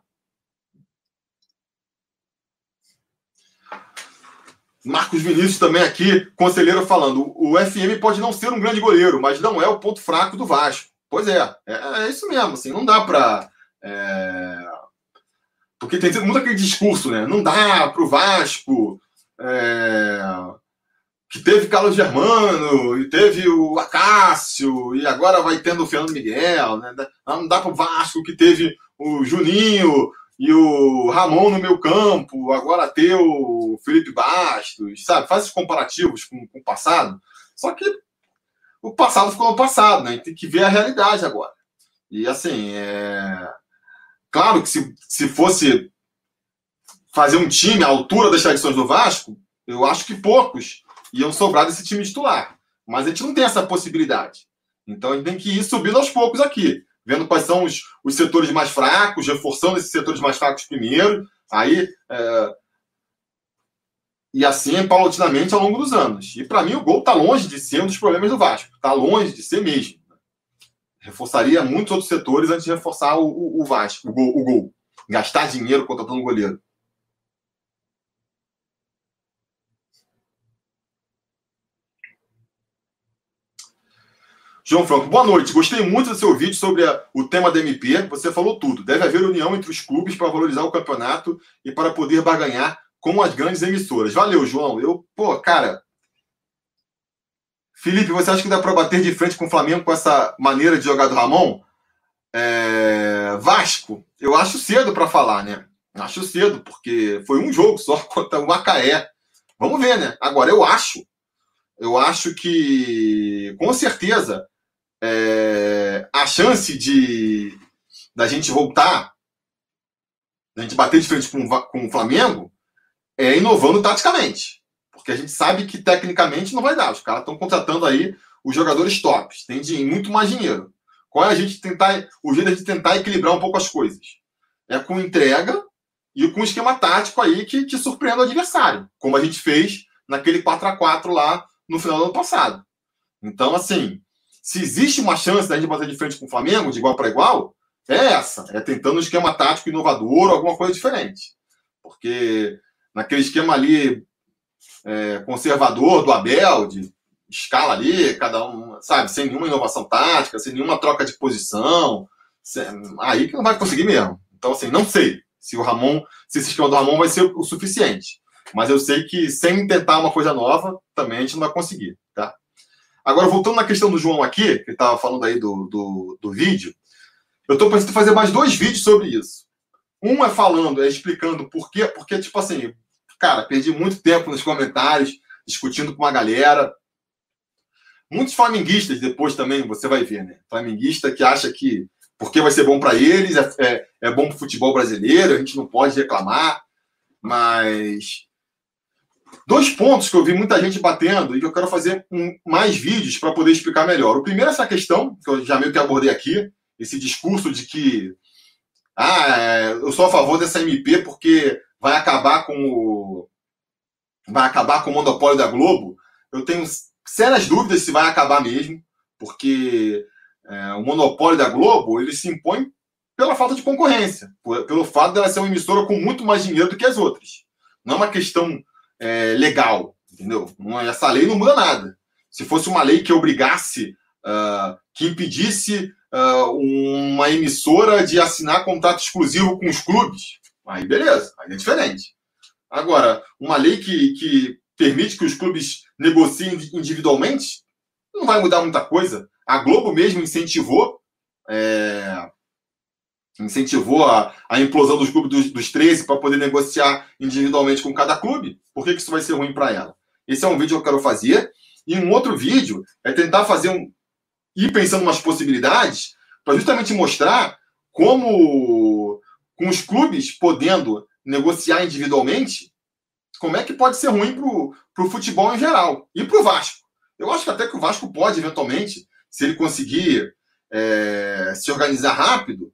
Marcos Vinícius também aqui, conselheiro falando, o FM pode não ser um grande goleiro, mas não é o ponto fraco do Vasco. Pois é, é, é isso mesmo, assim, não dá para é... Porque tem muito aquele discurso, né? Não dá para o Vasco, é... que teve Carlos Germano, e teve o Acácio, e agora vai tendo o Fernando Miguel, né? Não dá para o Vasco, que teve o Juninho, e o Ramon no meu campo, agora ter o Felipe Bastos, sabe? Faz esses comparativos com, com o passado. Só que o passado ficou no passado, né? A gente tem que ver a realidade agora. E assim, é... claro que se, se fosse fazer um time à altura das tradições do Vasco, eu acho que poucos iam sobrar desse time titular. Mas a gente não tem essa possibilidade. Então a gente tem que ir subindo aos poucos aqui vendo quais são os, os setores mais fracos, reforçando esses setores mais fracos primeiro, aí é, e assim paulatinamente ao longo dos anos. E para mim o gol está longe de ser um dos problemas do Vasco, está longe de ser mesmo. Reforçaria muitos outros setores antes de reforçar o, o, o Vasco, o gol, o gol. Gastar dinheiro contratando goleiro. João Franco, boa noite. Gostei muito do seu vídeo sobre a, o tema da MP. Você falou tudo. Deve haver união entre os clubes para valorizar o campeonato e para poder barganhar com as grandes emissoras. Valeu, João. Eu, pô, cara. Felipe, você acha que dá para bater de frente com o Flamengo com essa maneira de jogar do Ramon? É... Vasco, eu acho cedo para falar, né? Acho cedo, porque foi um jogo só contra o Macaé. Vamos ver, né? Agora, eu acho, eu acho que, com certeza, é, a chance de da gente voltar, da gente bater de frente com, com o Flamengo, é inovando taticamente. Porque a gente sabe que tecnicamente não vai dar. Os caras estão contratando aí os jogadores tops, tem muito mais dinheiro. Qual é a gente tentar, o jeito de tentar equilibrar um pouco as coisas? É com entrega e com esquema tático aí que, que surpreenda o adversário, como a gente fez naquele 4 a 4 lá no final do ano passado. Então, assim, se existe uma chance da gente bater de frente com o Flamengo, de igual para igual, é essa. É tentando um esquema tático inovador, alguma coisa diferente. Porque naquele esquema ali é, conservador do Abel, de escala ali, cada um, sabe, sem nenhuma inovação tática, sem nenhuma troca de posição, aí que não vai conseguir mesmo. Então, assim, não sei se o Ramon, se esse esquema do Ramon vai ser o suficiente. Mas eu sei que sem tentar uma coisa nova, também a gente não vai conseguir, tá? Agora, voltando na questão do João aqui, que estava falando aí do, do, do vídeo, eu estou pensando em fazer mais dois vídeos sobre isso. Um é falando, é explicando por quê, porque, tipo assim, cara, perdi muito tempo nos comentários, discutindo com uma galera. Muitos flamenguistas, depois também, você vai ver, né? Flamenguista que acha que porque vai ser bom para eles, é, é, é bom para o futebol brasileiro, a gente não pode reclamar, mas Dois pontos que eu vi muita gente batendo e que eu quero fazer um, mais vídeos para poder explicar melhor. O primeiro é essa questão, que eu já meio que abordei aqui, esse discurso de que ah, é, eu sou a favor dessa MP porque vai acabar com o vai acabar com o monopólio da Globo. Eu tenho sérias dúvidas se vai acabar mesmo, porque é, o monopólio da Globo ele se impõe pela falta de concorrência, pelo fato dela ser uma emissora com muito mais dinheiro do que as outras. Não é uma questão é, legal, entendeu? Não, essa lei não muda nada. Se fosse uma lei que obrigasse, uh, que impedisse uh, uma emissora de assinar contrato exclusivo com os clubes, aí beleza, aí é diferente. Agora, uma lei que, que permite que os clubes negociem individualmente, não vai mudar muita coisa. A Globo mesmo incentivou é, incentivou a, a implosão dos clubes dos, dos 13 para poder negociar individualmente com cada clube, por que, que isso vai ser ruim para ela? Esse é um vídeo que eu quero fazer. E um outro vídeo é tentar fazer um. ir pensando umas possibilidades para justamente mostrar como, com os clubes podendo negociar individualmente, como é que pode ser ruim para o futebol em geral e para o Vasco. Eu acho que até que o Vasco pode, eventualmente, se ele conseguir é, se organizar rápido,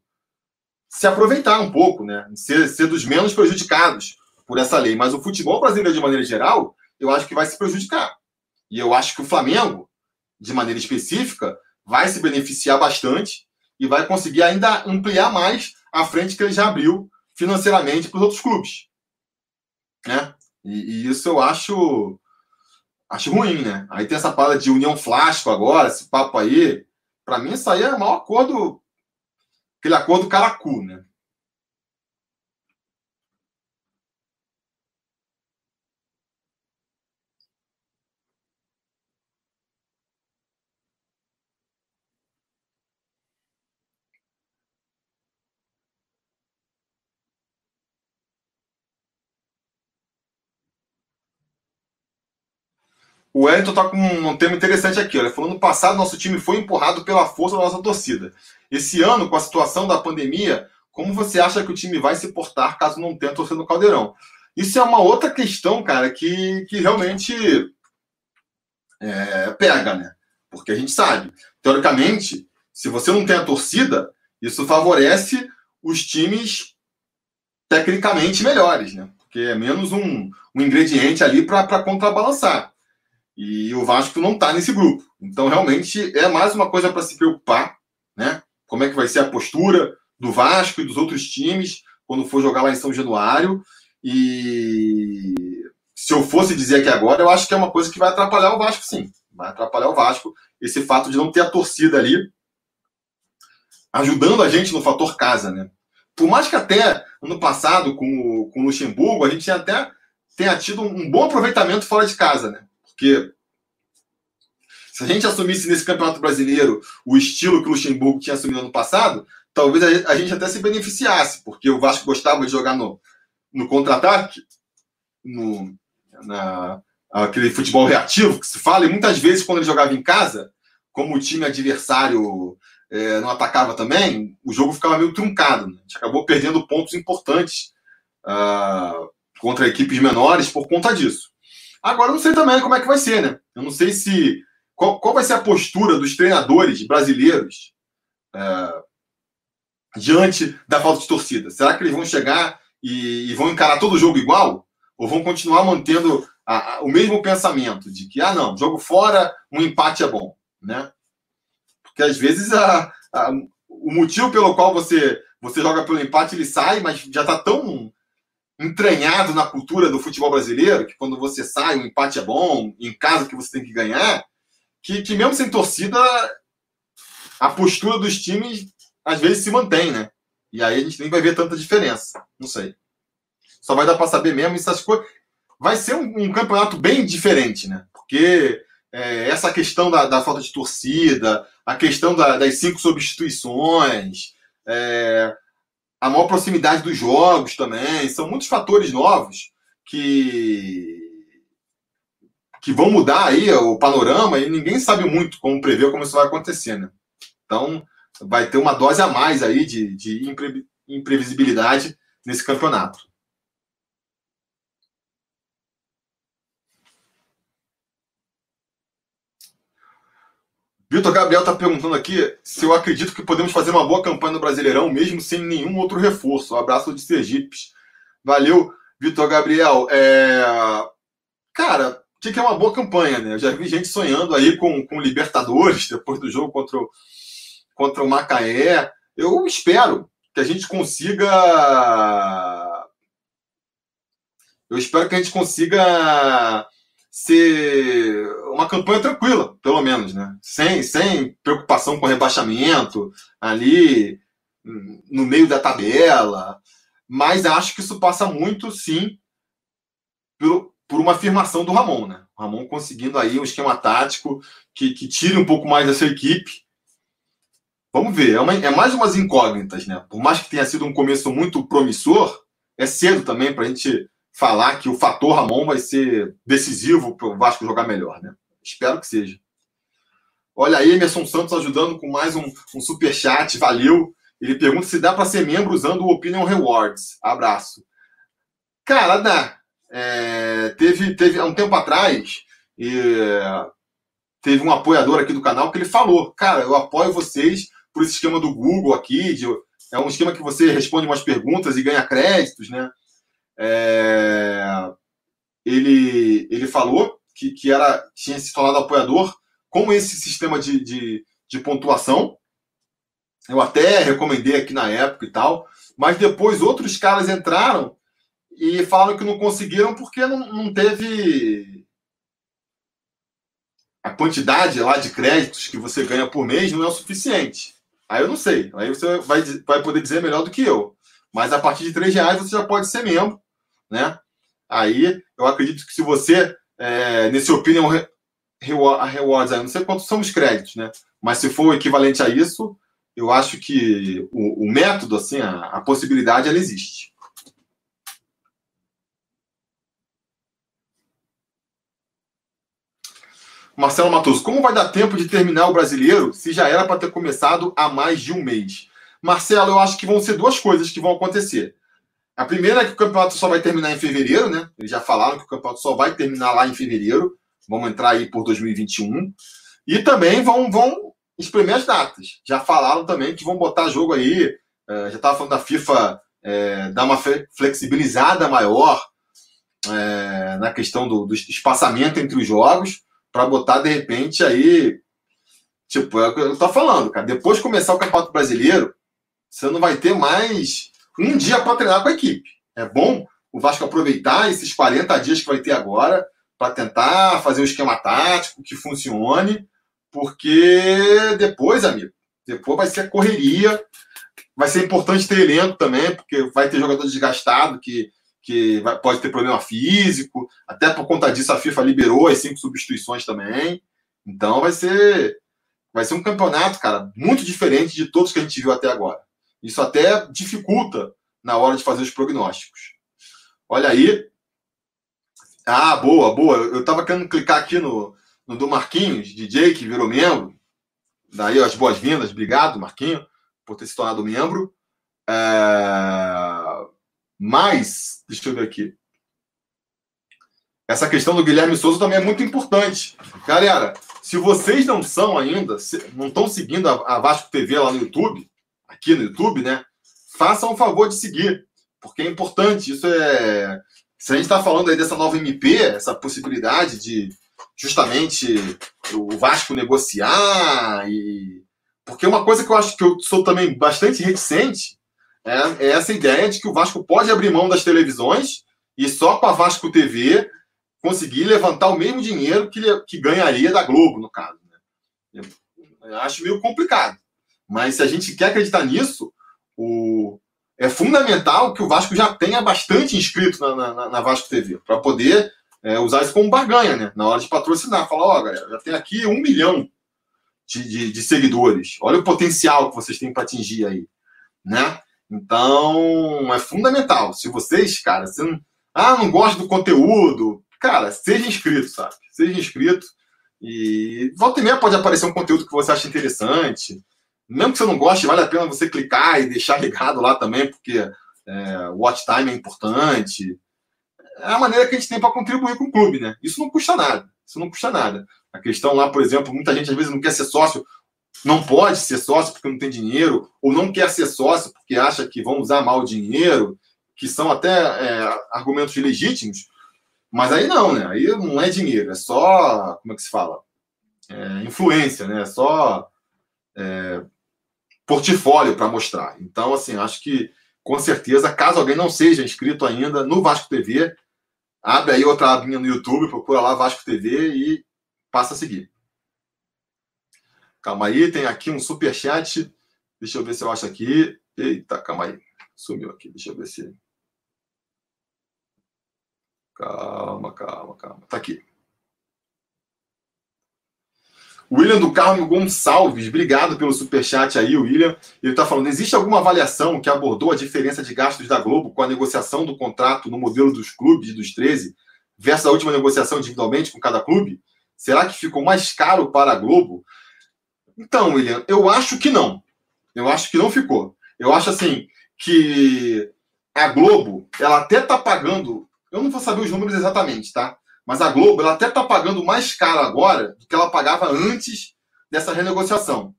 se aproveitar um pouco, né? Ser, ser dos menos prejudicados por essa lei. Mas o futebol brasileiro, de maneira geral, eu acho que vai se prejudicar. E eu acho que o Flamengo, de maneira específica, vai se beneficiar bastante e vai conseguir ainda ampliar mais a frente que ele já abriu financeiramente para os outros clubes. Né? E, e, isso eu acho acho ruim, né? Aí tem essa parada de união flasco agora, esse papo aí. Para mim, isso aí é o maior acordo aquele acordo caracu, né? O Wellington tá com um tema interessante aqui. Olha, falando no passado, nosso time foi empurrado pela força da nossa torcida. Esse ano, com a situação da pandemia, como você acha que o time vai se portar caso não tenha torcida no Caldeirão? Isso é uma outra questão, cara, que, que realmente é, pega, né? Porque a gente sabe, teoricamente, se você não tem a torcida, isso favorece os times tecnicamente melhores, né? Porque é menos um, um ingrediente ali para contrabalançar. E o Vasco não está nesse grupo. Então, realmente, é mais uma coisa para se preocupar, né? Como é que vai ser a postura do Vasco e dos outros times quando for jogar lá em São Januário. E se eu fosse dizer aqui agora, eu acho que é uma coisa que vai atrapalhar o Vasco, sim. Vai atrapalhar o Vasco esse fato de não ter a torcida ali ajudando a gente no fator casa, né? Por mais que até ano passado, com, com o Luxemburgo, a gente até tenha tido um bom aproveitamento fora de casa, né? Porque se a gente assumisse nesse Campeonato Brasileiro o estilo que o Luxemburgo tinha assumido ano passado, talvez a gente até se beneficiasse, porque o Vasco gostava de jogar no, no contra-ataque, no, na, aquele futebol reativo que se fala, e muitas vezes quando ele jogava em casa, como o time adversário é, não atacava também, o jogo ficava meio truncado. Né? A gente acabou perdendo pontos importantes uh, contra equipes menores por conta disso. Agora, eu não sei também como é que vai ser, né? Eu não sei se. Qual, qual vai ser a postura dos treinadores brasileiros é, diante da falta de torcida? Será que eles vão chegar e, e vão encarar todo o jogo igual? Ou vão continuar mantendo a, a, o mesmo pensamento de que, ah, não, jogo fora, um empate é bom, né? Porque às vezes a, o motivo pelo qual você, você joga pelo empate ele sai, mas já está tão entranhado na cultura do futebol brasileiro, que quando você sai, um empate é bom, em casa que você tem que ganhar, que, que mesmo sem torcida, a postura dos times às vezes se mantém, né? E aí a gente nem vai ver tanta diferença. Não sei. Só vai dar para saber mesmo essas coisas. Vai ser um, um, campeonato bem diferente, né? Porque é, essa questão da, da, falta de torcida, a questão da, das cinco substituições, é, a maior proximidade dos jogos também. São muitos fatores novos que que vão mudar aí o panorama e ninguém sabe muito como prever como isso vai acontecer, né? Então, vai ter uma dose a mais aí de, de impre, imprevisibilidade nesse campeonato. Vitor Gabriel está perguntando aqui se eu acredito que podemos fazer uma boa campanha no Brasileirão, mesmo sem nenhum outro reforço. Um abraço de Sergipe. Valeu, Vitor Gabriel. É... Cara, o que é uma boa campanha, né? Eu já vi gente sonhando aí com, com Libertadores depois do jogo contra o, contra o Macaé. Eu espero que a gente consiga. Eu espero que a gente consiga ser uma campanha tranquila, pelo menos, né? Sem, sem preocupação com rebaixamento ali no meio da tabela. Mas acho que isso passa muito, sim, por, por uma afirmação do Ramon, né? O Ramon conseguindo aí um esquema tático que, que tire um pouco mais dessa equipe vamos ver. É, uma, é mais umas incógnitas, né? Por mais que tenha sido um começo muito promissor, é cedo também para a gente falar que o fator Ramon vai ser decisivo para o Vasco jogar melhor, né? Espero que seja. Olha aí, Emerson Santos ajudando com mais um, um super chat, valeu. Ele pergunta se dá para ser membro usando o Opinion Rewards. Abraço. Cara, dá. É, teve, teve há um tempo atrás, é, teve um apoiador aqui do canal que ele falou: Cara, eu apoio vocês por esse esquema do Google aqui. De, é um esquema que você responde umas perguntas e ganha créditos, né? É, ele, ele falou que, que era, tinha se tornado apoiador com esse sistema de, de, de pontuação. Eu até recomendei aqui na época e tal, mas depois outros caras entraram e falam que não conseguiram porque não, não teve a quantidade lá de créditos que você ganha por mês não é o suficiente. Aí eu não sei. Aí você vai, vai poder dizer melhor do que eu. Mas a partir de 3 reais você já pode ser membro, né? Aí eu acredito que se você, é, nesse Opinion Rewards, aí, não sei quantos são os créditos, né? Mas se for o equivalente a isso, eu acho que o, o método, assim, a, a possibilidade, ela existe. Marcelo Matoso, como vai dar tempo de terminar o brasileiro se já era para ter começado há mais de um mês? Marcelo, eu acho que vão ser duas coisas que vão acontecer. A primeira é que o campeonato só vai terminar em fevereiro, né? Eles já falaram que o campeonato só vai terminar lá em fevereiro. Vamos entrar aí por 2021. E também vão, vão espremer as datas. Já falaram também que vão botar jogo aí. É, já estava falando da FIFA é, dar uma flexibilizada maior é, na questão do, do espaçamento entre os jogos para botar de repente aí. Tipo, é o que eu tô falando, cara. Depois de começar o Campeonato Brasileiro, você não vai ter mais um dia para treinar com a equipe. É bom o Vasco aproveitar esses 40 dias que vai ter agora para tentar fazer um esquema tático que funcione, porque depois, amigo, depois vai ser correria. Vai ser importante ter elenco também, porque vai ter jogador desgastado que que vai, pode ter problema físico. Até por conta disso, a FIFA liberou as cinco substituições também. Então vai ser, vai ser um campeonato, cara, muito diferente de todos que a gente viu até agora. Isso até dificulta na hora de fazer os prognósticos. Olha aí. Ah, boa, boa. Eu estava querendo clicar aqui no, no do Marquinhos, DJ, que virou membro. Daí as boas-vindas. Obrigado, Marquinho, por ter se tornado membro. É... Mas, deixa eu ver aqui. Essa questão do Guilherme Souza também é muito importante. Galera, se vocês não são ainda, não estão seguindo a Vasco TV lá no YouTube, aqui no YouTube, né? Façam o favor de seguir, porque é importante. Isso é. Se a gente está falando aí dessa nova MP, essa possibilidade de justamente o Vasco negociar e. Porque uma coisa que eu acho que eu sou também bastante reticente é, é essa ideia de que o Vasco pode abrir mão das televisões e só com a Vasco TV conseguir levantar o mesmo dinheiro que, que ganharia da Globo, no caso. Né? Eu acho meio complicado. Mas se a gente quer acreditar nisso, o... é fundamental que o Vasco já tenha bastante inscritos na, na, na Vasco TV, para poder é, usar isso como barganha, né? Na hora de patrocinar. Falar, ó, oh, galera, já tem aqui um milhão de, de, de seguidores. Olha o potencial que vocês têm para atingir aí, né? Então, é fundamental. Se vocês, cara, você não, ah, não gosta do conteúdo, cara, seja inscrito, sabe? Seja inscrito. E volta e meia pode aparecer um conteúdo que você acha interessante. Mesmo que você não goste, vale a pena você clicar e deixar ligado lá também, porque é, watch time é importante. É a maneira que a gente tem para contribuir com o clube, né? Isso não custa nada. Isso não custa nada. A questão lá, por exemplo, muita gente às vezes não quer ser sócio não pode ser sócio porque não tem dinheiro, ou não quer ser sócio porque acha que vão usar mal o dinheiro, que são até é, argumentos legítimos, mas aí não, né? Aí não é dinheiro, é só, como é que se fala? É, influência, né? É só é, portfólio para mostrar. Então, assim, acho que com certeza, caso alguém não seja inscrito ainda no Vasco TV, abre aí outra abinha no YouTube, procura lá Vasco TV e passa a seguir. Calma aí, tem aqui um super chat. Deixa eu ver se eu acho aqui. Eita, calma aí. Sumiu aqui. Deixa eu ver se. Calma, calma, calma. Tá aqui. William do Carmo Gonçalves, obrigado pelo superchat aí, William. Ele está falando: existe alguma avaliação que abordou a diferença de gastos da Globo com a negociação do contrato no modelo dos clubes dos 13 versus a última negociação individualmente com cada clube? Será que ficou mais caro para a Globo? Então, William, eu acho que não. Eu acho que não ficou. Eu acho assim que a Globo, ela até está pagando. Eu não vou saber os números exatamente, tá? Mas a Globo ela até está pagando mais caro agora do que ela pagava antes dessa renegociação.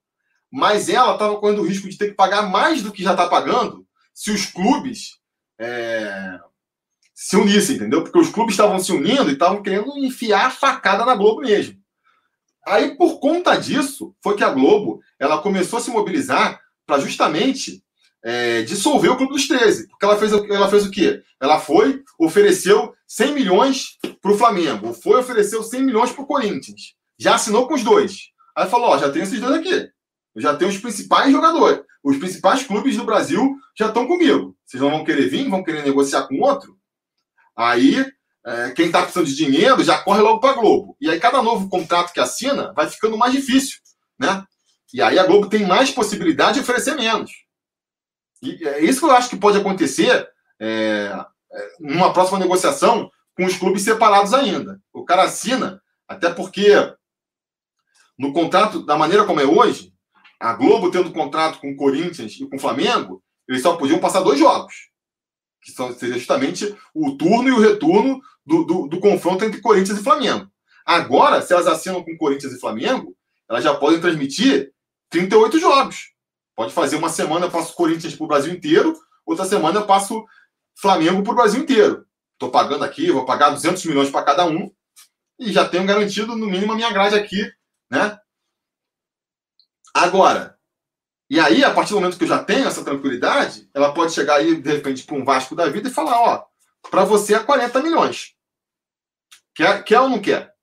Mas ela estava correndo o risco de ter que pagar mais do que já está pagando se os clubes é, se unissem, entendeu? Porque os clubes estavam se unindo e estavam querendo enfiar a facada na Globo mesmo. Aí, por conta disso, foi que a Globo ela começou a se mobilizar para justamente é, dissolver o Clube dos 13. Porque ela fez, ela fez o quê? Ela foi, ofereceu 100 milhões para o Flamengo, foi, ofereceu 100 milhões para o Corinthians. Já assinou com os dois. Aí falou: ó, já tem esses dois aqui. Eu já tenho os principais jogadores. Os principais clubes do Brasil já estão comigo. Vocês não vão querer vir, vão querer negociar com outro? Aí, é, quem está precisando de dinheiro já corre logo para a Globo. E aí, cada novo contrato que assina vai ficando mais difícil. Né? E aí, a Globo tem mais possibilidade de oferecer menos. E é isso que eu acho que pode acontecer é, numa próxima negociação com os clubes separados ainda. O cara assina, até porque no contrato, da maneira como é hoje, a Globo tendo contrato com o Corinthians e com o Flamengo, eles só podiam passar dois jogos. Que são, seria justamente o turno e o retorno do, do, do confronto entre Corinthians e Flamengo. Agora, se elas assinam com Corinthians e Flamengo, elas já podem transmitir 38 jogos. Pode fazer uma semana eu passo Corinthians para o Brasil inteiro, outra semana eu passo Flamengo para o Brasil inteiro. Estou pagando aqui, vou pagar 200 milhões para cada um e já tenho garantido no mínimo a minha grade aqui, né? Agora, e aí, a partir do momento que eu já tenho essa tranquilidade, ela pode chegar aí, de repente, para um Vasco da vida e falar: ó, para você é 40 milhões. Quer, quer ou não quer?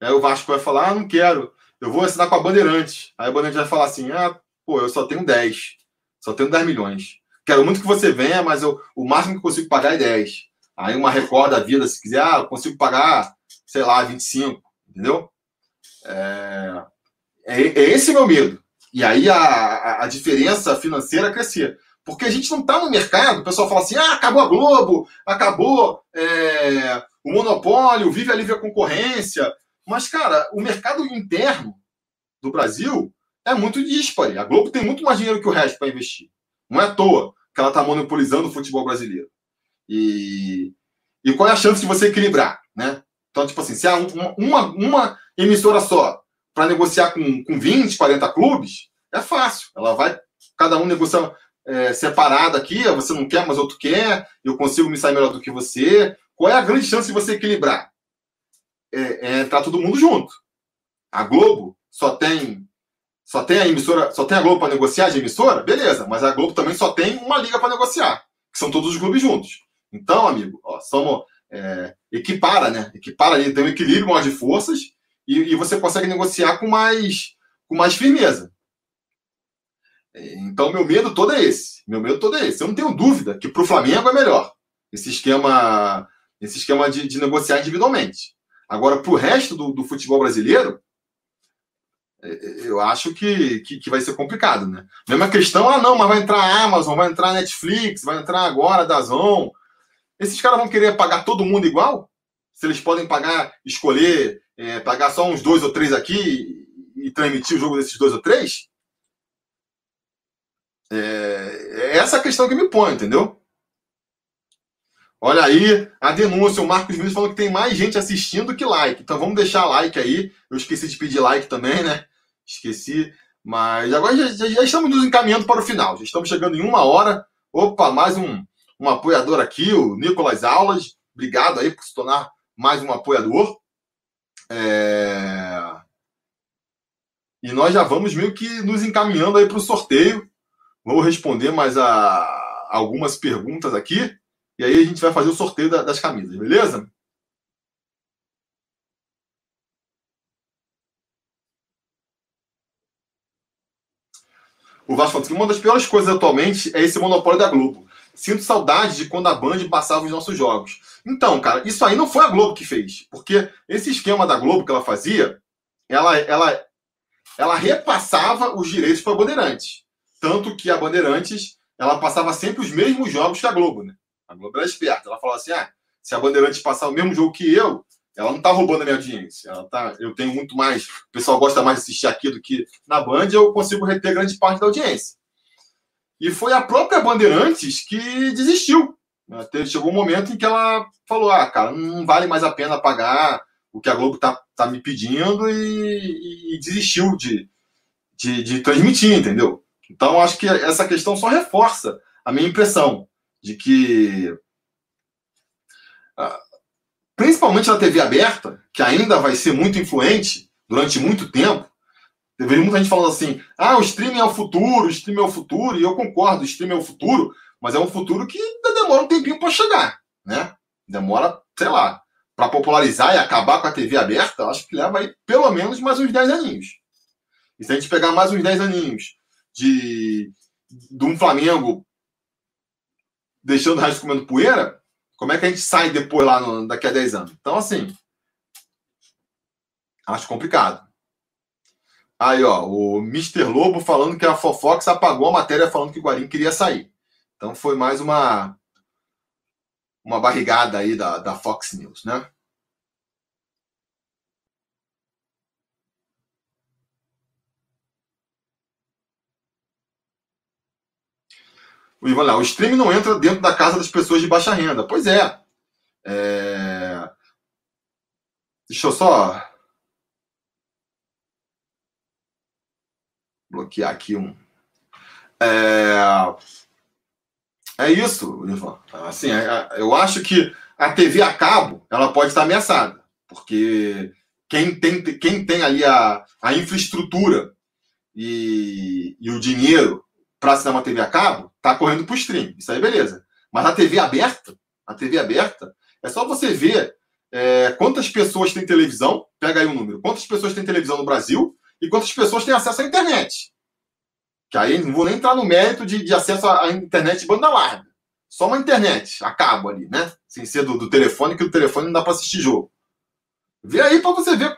Aí o Vasco vai falar: ah, não quero, eu vou assinar com a Bandeirante. Aí a Bandeirante vai falar assim: ah, pô, eu só tenho 10. Só tenho 10 milhões. Quero muito que você venha, mas eu, o máximo que eu consigo pagar é 10. Aí uma Record da vida, se quiser, ah, eu consigo pagar, sei lá, 25. Entendeu? É, é, é esse meu medo. E aí a, a, a diferença financeira crescer. Porque a gente não está no mercado, o pessoal fala assim: ah, acabou a Globo, acabou é, o monopólio, vive a livre concorrência. Mas, cara, o mercado interno do Brasil é muito dispare. A Globo tem muito mais dinheiro que o resto para investir. Não é à toa que ela está monopolizando o futebol brasileiro. E, e qual é a chance de você equilibrar? Né? Então, tipo assim, se há uma, uma emissora só para negociar com, com 20, 40 clubes, é fácil. Ela vai, cada um negociar é, separado aqui, você não quer, mas outro quer, eu consigo me sair melhor do que você. Qual é a grande chance de você equilibrar? É, é entrar todo mundo junto. A Globo só tem só tem a emissora, só tem a Globo para negociar de emissora? Beleza, mas a Globo também só tem uma liga para negociar, que são todos os clubes juntos. Então, amigo, ó, somos, é, equipara, né? Equipara ali, tem um equilíbrio maior de forças e, e, você consegue negociar com mais, com mais firmeza. Então, meu medo todo é esse. Meu medo todo é esse. Eu não tenho dúvida que para o Flamengo é melhor esse esquema, esse esquema de, de negociar individualmente. Agora, para o resto do, do futebol brasileiro, eu acho que, que, que, vai ser complicado, né? Mesma questão, ah, não, mas vai entrar a Amazon, vai entrar a Netflix, vai entrar agora a Dazon. Esses caras vão querer pagar todo mundo igual? Se eles podem pagar, escolher, é, pagar só uns dois ou três aqui e, e transmitir o jogo desses dois ou três? É, é essa a questão que me põe, entendeu? Olha aí a denúncia, o Marcos Vinícius falou que tem mais gente assistindo que like. Então vamos deixar like aí. Eu esqueci de pedir like também, né? Esqueci. Mas agora já, já, já, estamos nos encaminhando para o final. Já estamos chegando em uma hora. Opa, mais um, um apoiador aqui, o Nicolas Aulas. Obrigado aí por se tornar mais um apoiador. É... E nós já vamos meio que nos encaminhando aí para o sorteio. Vou responder mais a algumas perguntas aqui. E aí a gente vai fazer o sorteio das camisas, beleza? O Vasco falou que uma das piores coisas atualmente é esse monopólio da Globo. Sinto saudade de quando a Band passava os nossos jogos. Então, cara, isso aí não foi a Globo que fez. Porque esse esquema da Globo que ela fazia ela, ela, ela repassava os direitos para a Bandeirantes. Tanto que a Bandeirantes ela passava sempre os mesmos jogos que a Globo, né? A Globo era esperta. Ela falava assim: ah, se a Bandeirantes passar o mesmo jogo que eu, ela não está roubando a minha audiência. Ela tá, eu tenho muito mais. O pessoal gosta mais de assistir aqui do que na Band, eu consigo reter grande parte da audiência. E foi a própria Bandeirantes que desistiu. Chegou um momento em que ela falou: ah, cara, não vale mais a pena pagar o que a Globo está tá me pedindo e, e desistiu de, de, de, transmitir, entendeu? Então, acho que essa questão só reforça a minha impressão de que, ah, principalmente na TV aberta, que ainda vai ser muito influente durante muito tempo, Deveria muita gente falando assim: ah, o streaming é o futuro, o streaming é o futuro, e eu concordo, o streaming é o futuro, mas é um futuro que demora um tempinho para chegar, né? Demora, sei lá, para popularizar e acabar com a TV aberta, acho que leva aí pelo menos mais uns 10 aninhos. E se a gente pegar mais uns 10 aninhos de, de um Flamengo deixando o resto comendo poeira, como é que a gente sai depois lá no, daqui a 10 anos? Então, assim, acho complicado. Aí, ó, o Mr. Lobo falando que a Fofox apagou a matéria falando que o Guarim queria sair. Então foi mais uma uma barrigada aí da, da Fox News, né? O Ivan lá, o streaming não entra dentro da casa das pessoas de baixa renda. Pois é. é... Deixa eu só bloquear aqui um. É, é isso, Ivan. Assim, é, é, eu acho que a TV a cabo ela pode estar ameaçada, porque quem tem, quem tem ali a, a infraestrutura e, e o dinheiro para assinar uma TV a cabo está correndo para o stream. Isso aí, beleza. Mas a TV aberta, a TV aberta, é só você ver é, quantas pessoas têm televisão, pega aí o um número, quantas pessoas têm televisão no Brasil e quantas pessoas têm acesso à internet. Que aí não vou nem entrar no mérito de, de acesso à internet de banda larga. Só uma internet, a cabo ali, né? Sem ser do, do telefone, que o telefone não dá para assistir jogo. Vê aí para você ver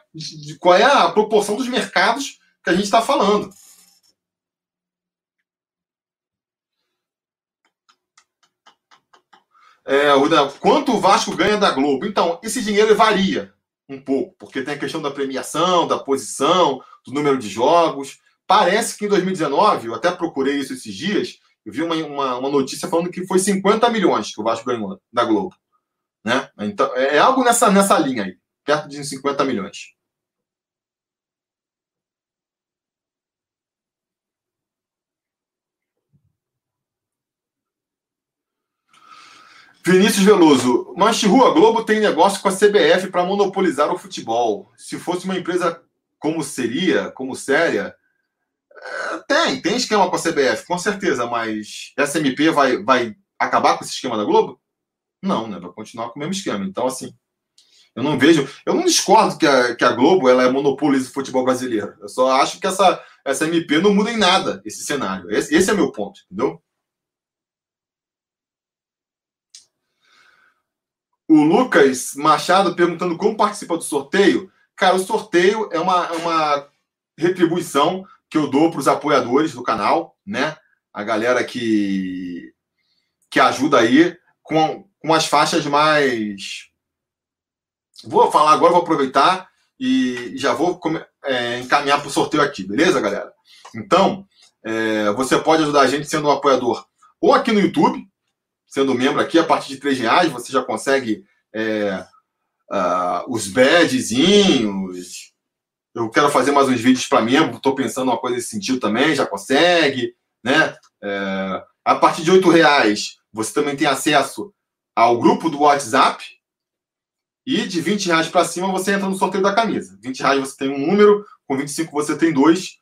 qual é a proporção dos mercados que a gente está falando. É, quanto o Vasco ganha da Globo? Então, esse dinheiro varia um pouco, porque tem a questão da premiação, da posição, do número de jogos. Parece que em 2019, eu até procurei isso esses dias, eu vi uma, uma, uma, notícia falando que foi 50 milhões que o Vasco ganhou da Globo. Né? Então, é, é algo nessa, nessa linha aí, perto de 50 milhões. Vinícius Veloso, mas Rua Globo tem negócio com a CBF para monopolizar o futebol. Se fosse uma empresa como seria, como séria, é, tem, tem esquema com a CBF, com certeza, mas essa MP vai, vai acabar com esse esquema da Globo? Não, né? Vai continuar com o mesmo esquema. Então, assim, eu não vejo. Eu não discordo que a, que a Globo ela é monopoliza o futebol brasileiro. Eu só acho que essa, essa MP não muda em nada esse cenário. Esse, esse é meu ponto, entendeu? O Lucas Machado perguntando como participa do sorteio. Cara, o sorteio é uma, é uma retribuição que eu dou para os apoiadores do canal, né? A galera que, que ajuda aí com, com as faixas mais. Vou falar agora, vou aproveitar e já vou é, encaminhar para o sorteio aqui, beleza, galera? Então, é, você pode ajudar a gente sendo um apoiador ou aqui no YouTube, sendo membro aqui, a partir de três reais você já consegue é, uh, os badgezinhos. Eu quero fazer mais uns vídeos para membro, estou pensando uma coisa nesse sentido também, já consegue. Né? É, a partir de oito reais você também tem acesso ao grupo do WhatsApp. E de 20 reais para cima você entra no sorteio da camisa. 20 reais você tem um número, com 25 você tem dois,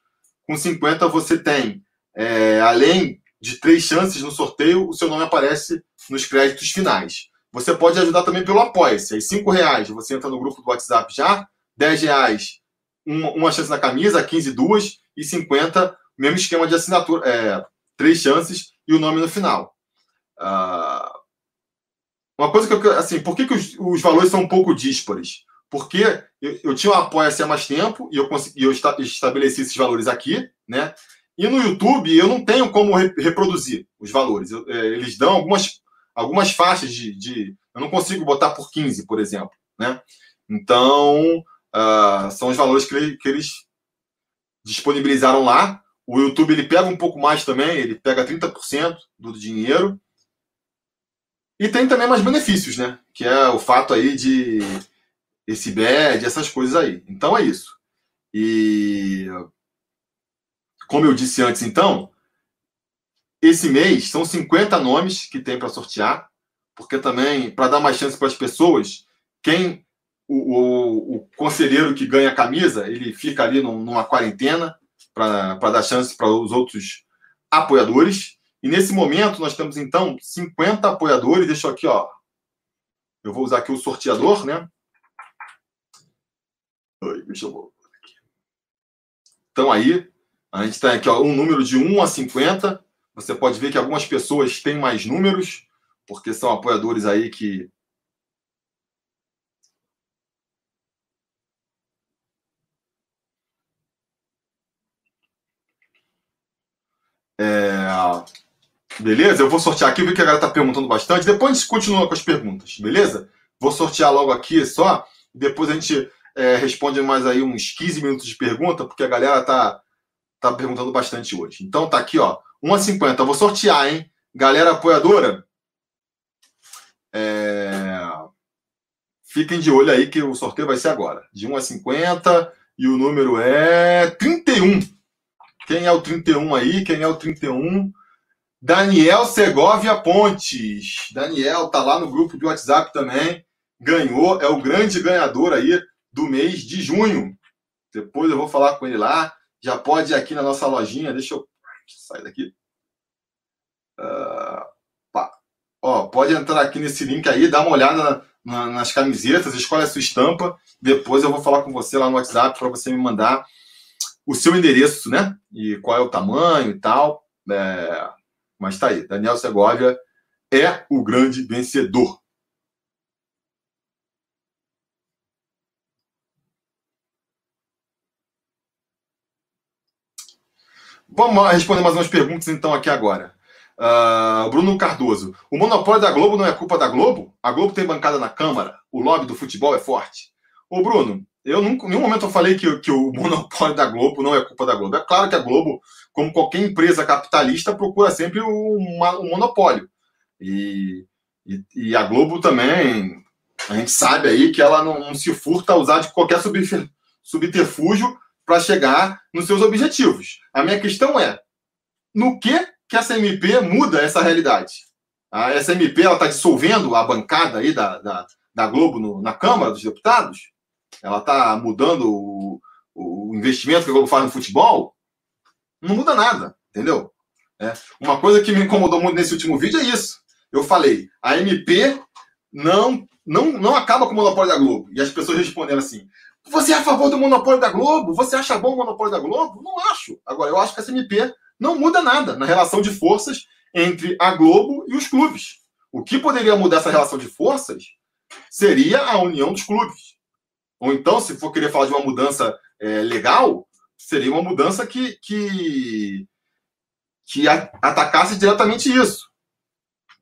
com 50 você tem, é, além de três chances no sorteio, o seu nome aparece nos créditos finais. Você pode ajudar também pelo Apoia-se. Aí, cinco reais você entra no grupo do WhatsApp já, 10 reais uma, uma chance na camisa, 15 duas, e 50, mesmo esquema de assinatura, é, três chances e o nome no final. Uh, uma coisa que eu assim, por que, que os, os valores são um pouco díspares? Porque eu, eu tinha um apoia-se há mais tempo e eu consegui, eu esta, estabeleci esses valores aqui, né? E no YouTube eu não tenho como re, reproduzir os valores. Eu, é, eles dão algumas, algumas faixas de, de, Eu não consigo botar por 15, por exemplo, né? Então, uh, são os valores que, que eles disponibilizaram lá. O YouTube ele pega um pouco mais também, ele pega 30% do dinheiro. E tem também mais benefícios, né? Que é o fato aí de esse bad, essas coisas aí. Então é isso. E como eu disse antes, então, esse mês são 50 nomes que tem para sortear, porque também, para dar mais chance para as pessoas, quem o, o, o, conselheiro que ganha a camisa, ele fica ali numa quarentena para dar chance para os outros apoiadores. E nesse momento nós temos então 50 apoiadores. Deixa eu aqui, ó. Eu vou usar aqui o sorteador, né? Oi, deixa eu Então aí, a gente tem aqui ó, um número de 1 a 50. Você pode ver que algumas pessoas têm mais números, porque são apoiadores aí que É... Beleza? Eu vou sortear aqui, porque a galera tá perguntando bastante. Depois a gente continua com as perguntas, beleza? Vou sortear logo aqui só. Depois a gente é, responde mais aí uns 15 minutos de pergunta, porque a galera tá, tá perguntando bastante hoje. Então tá aqui, ó. 1 a 50. Eu vou sortear, hein? Galera apoiadora. É... Fiquem de olho aí que o sorteio vai ser agora. De 1 a 50. E o número é 31. Quem é o 31 aí? Quem é o 31? Daniel Segovia Pontes. Daniel tá lá no grupo de WhatsApp também. Ganhou, é o grande ganhador aí do mês de junho. Depois eu vou falar com ele lá. Já pode ir aqui na nossa lojinha. Deixa eu sair daqui. Uh, Ó, pode entrar aqui nesse link aí, dá uma olhada na, na, nas camisetas, escolhe a sua estampa. Depois eu vou falar com você lá no WhatsApp para você me mandar o seu endereço, né? E qual é o tamanho e tal. É... Mas tá aí, Daniel Segovia é o grande vencedor. Vamos responder mais umas perguntas então aqui agora. Uh, Bruno Cardoso. O monopólio da Globo não é culpa da Globo? A Globo tem bancada na Câmara? O lobby do futebol é forte? Ô, Bruno, eu nunca, em nenhum momento eu falei que, que o monopólio da Globo não é culpa da Globo. É claro que a Globo, como qualquer empresa capitalista, procura sempre o, um monopólio. E, e, e, a Globo também, a gente sabe aí que ela não, não se furta a usar de qualquer subterfúgio para chegar nos seus objetivos. A minha questão é: no que que essa MP muda essa realidade? A, essa MP está dissolvendo a bancada aí da, da, da Globo no, na Câmara dos Deputados? Ela está mudando o, o, investimento que a Globo faz no futebol? Não muda nada, entendeu? É. Uma coisa que me incomodou muito nesse último vídeo é isso. Eu falei, a MP não, não, não acaba com o monopólio da Globo. E as pessoas responderam assim: você é a favor do monopólio da Globo? Você acha bom o monopólio da Globo? Não acho. Agora, eu acho que essa MP não muda nada na relação de forças entre a Globo e os clubes. O que poderia mudar essa relação de forças seria a união dos clubes. Ou então, se for querer falar de uma mudança é, legal, seria uma mudança que, que, que atacasse diretamente isso.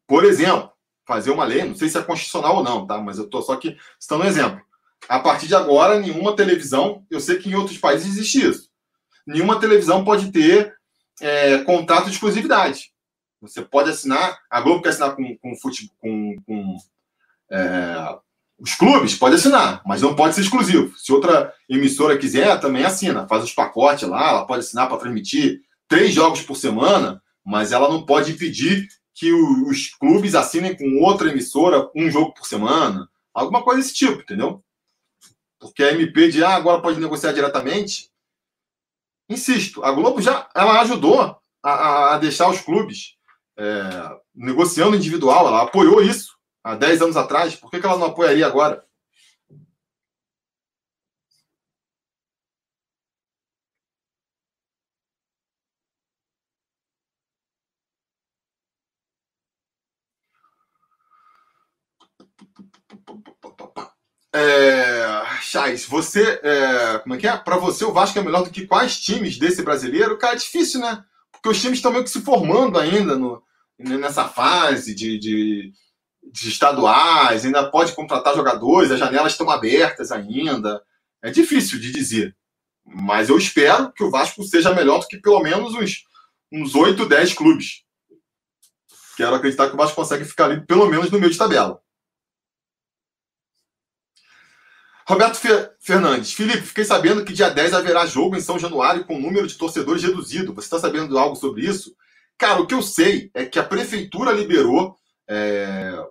Por exemplo, fazer uma lei, não sei se é constitucional ou não, tá? Mas eu estou só aqui citando um exemplo a partir de agora, nenhuma televisão, eu sei que em outros países existe isso, nenhuma televisão pode ter é, contrato de exclusividade. Você pode assinar, a Globo quer assinar com, com, com, com é, os clubes, pode assinar, mas não pode ser exclusivo. Se outra emissora quiser, também assina, faz os pacotes lá, ela pode assinar para transmitir três jogos por semana, mas ela não pode pedir que os clubes assinem com outra emissora um jogo por semana, alguma coisa desse tipo, entendeu? Porque a MP de ah, agora pode negociar diretamente. Insisto, a Globo já ela ajudou a, a deixar os clubes é, negociando individual, ela apoiou isso há 10 anos atrás. Por que, que ela não apoiaria agora? É... Chaz, você. É, como é que é? Para você, o Vasco é melhor do que quais times desse brasileiro? Cara, é difícil, né? Porque os times estão meio que se formando ainda no, nessa fase de, de, de estaduais, ainda pode contratar jogadores, as janelas estão abertas ainda. É difícil de dizer. Mas eu espero que o Vasco seja melhor do que pelo menos uns, uns 8, 10 clubes. Quero acreditar que o Vasco consegue ficar ali pelo menos no meio de tabela. Roberto Fernandes. Felipe, fiquei sabendo que dia 10 haverá jogo em São Januário com número de torcedores reduzido. Você está sabendo algo sobre isso? Cara, o que eu sei é que a prefeitura liberou é,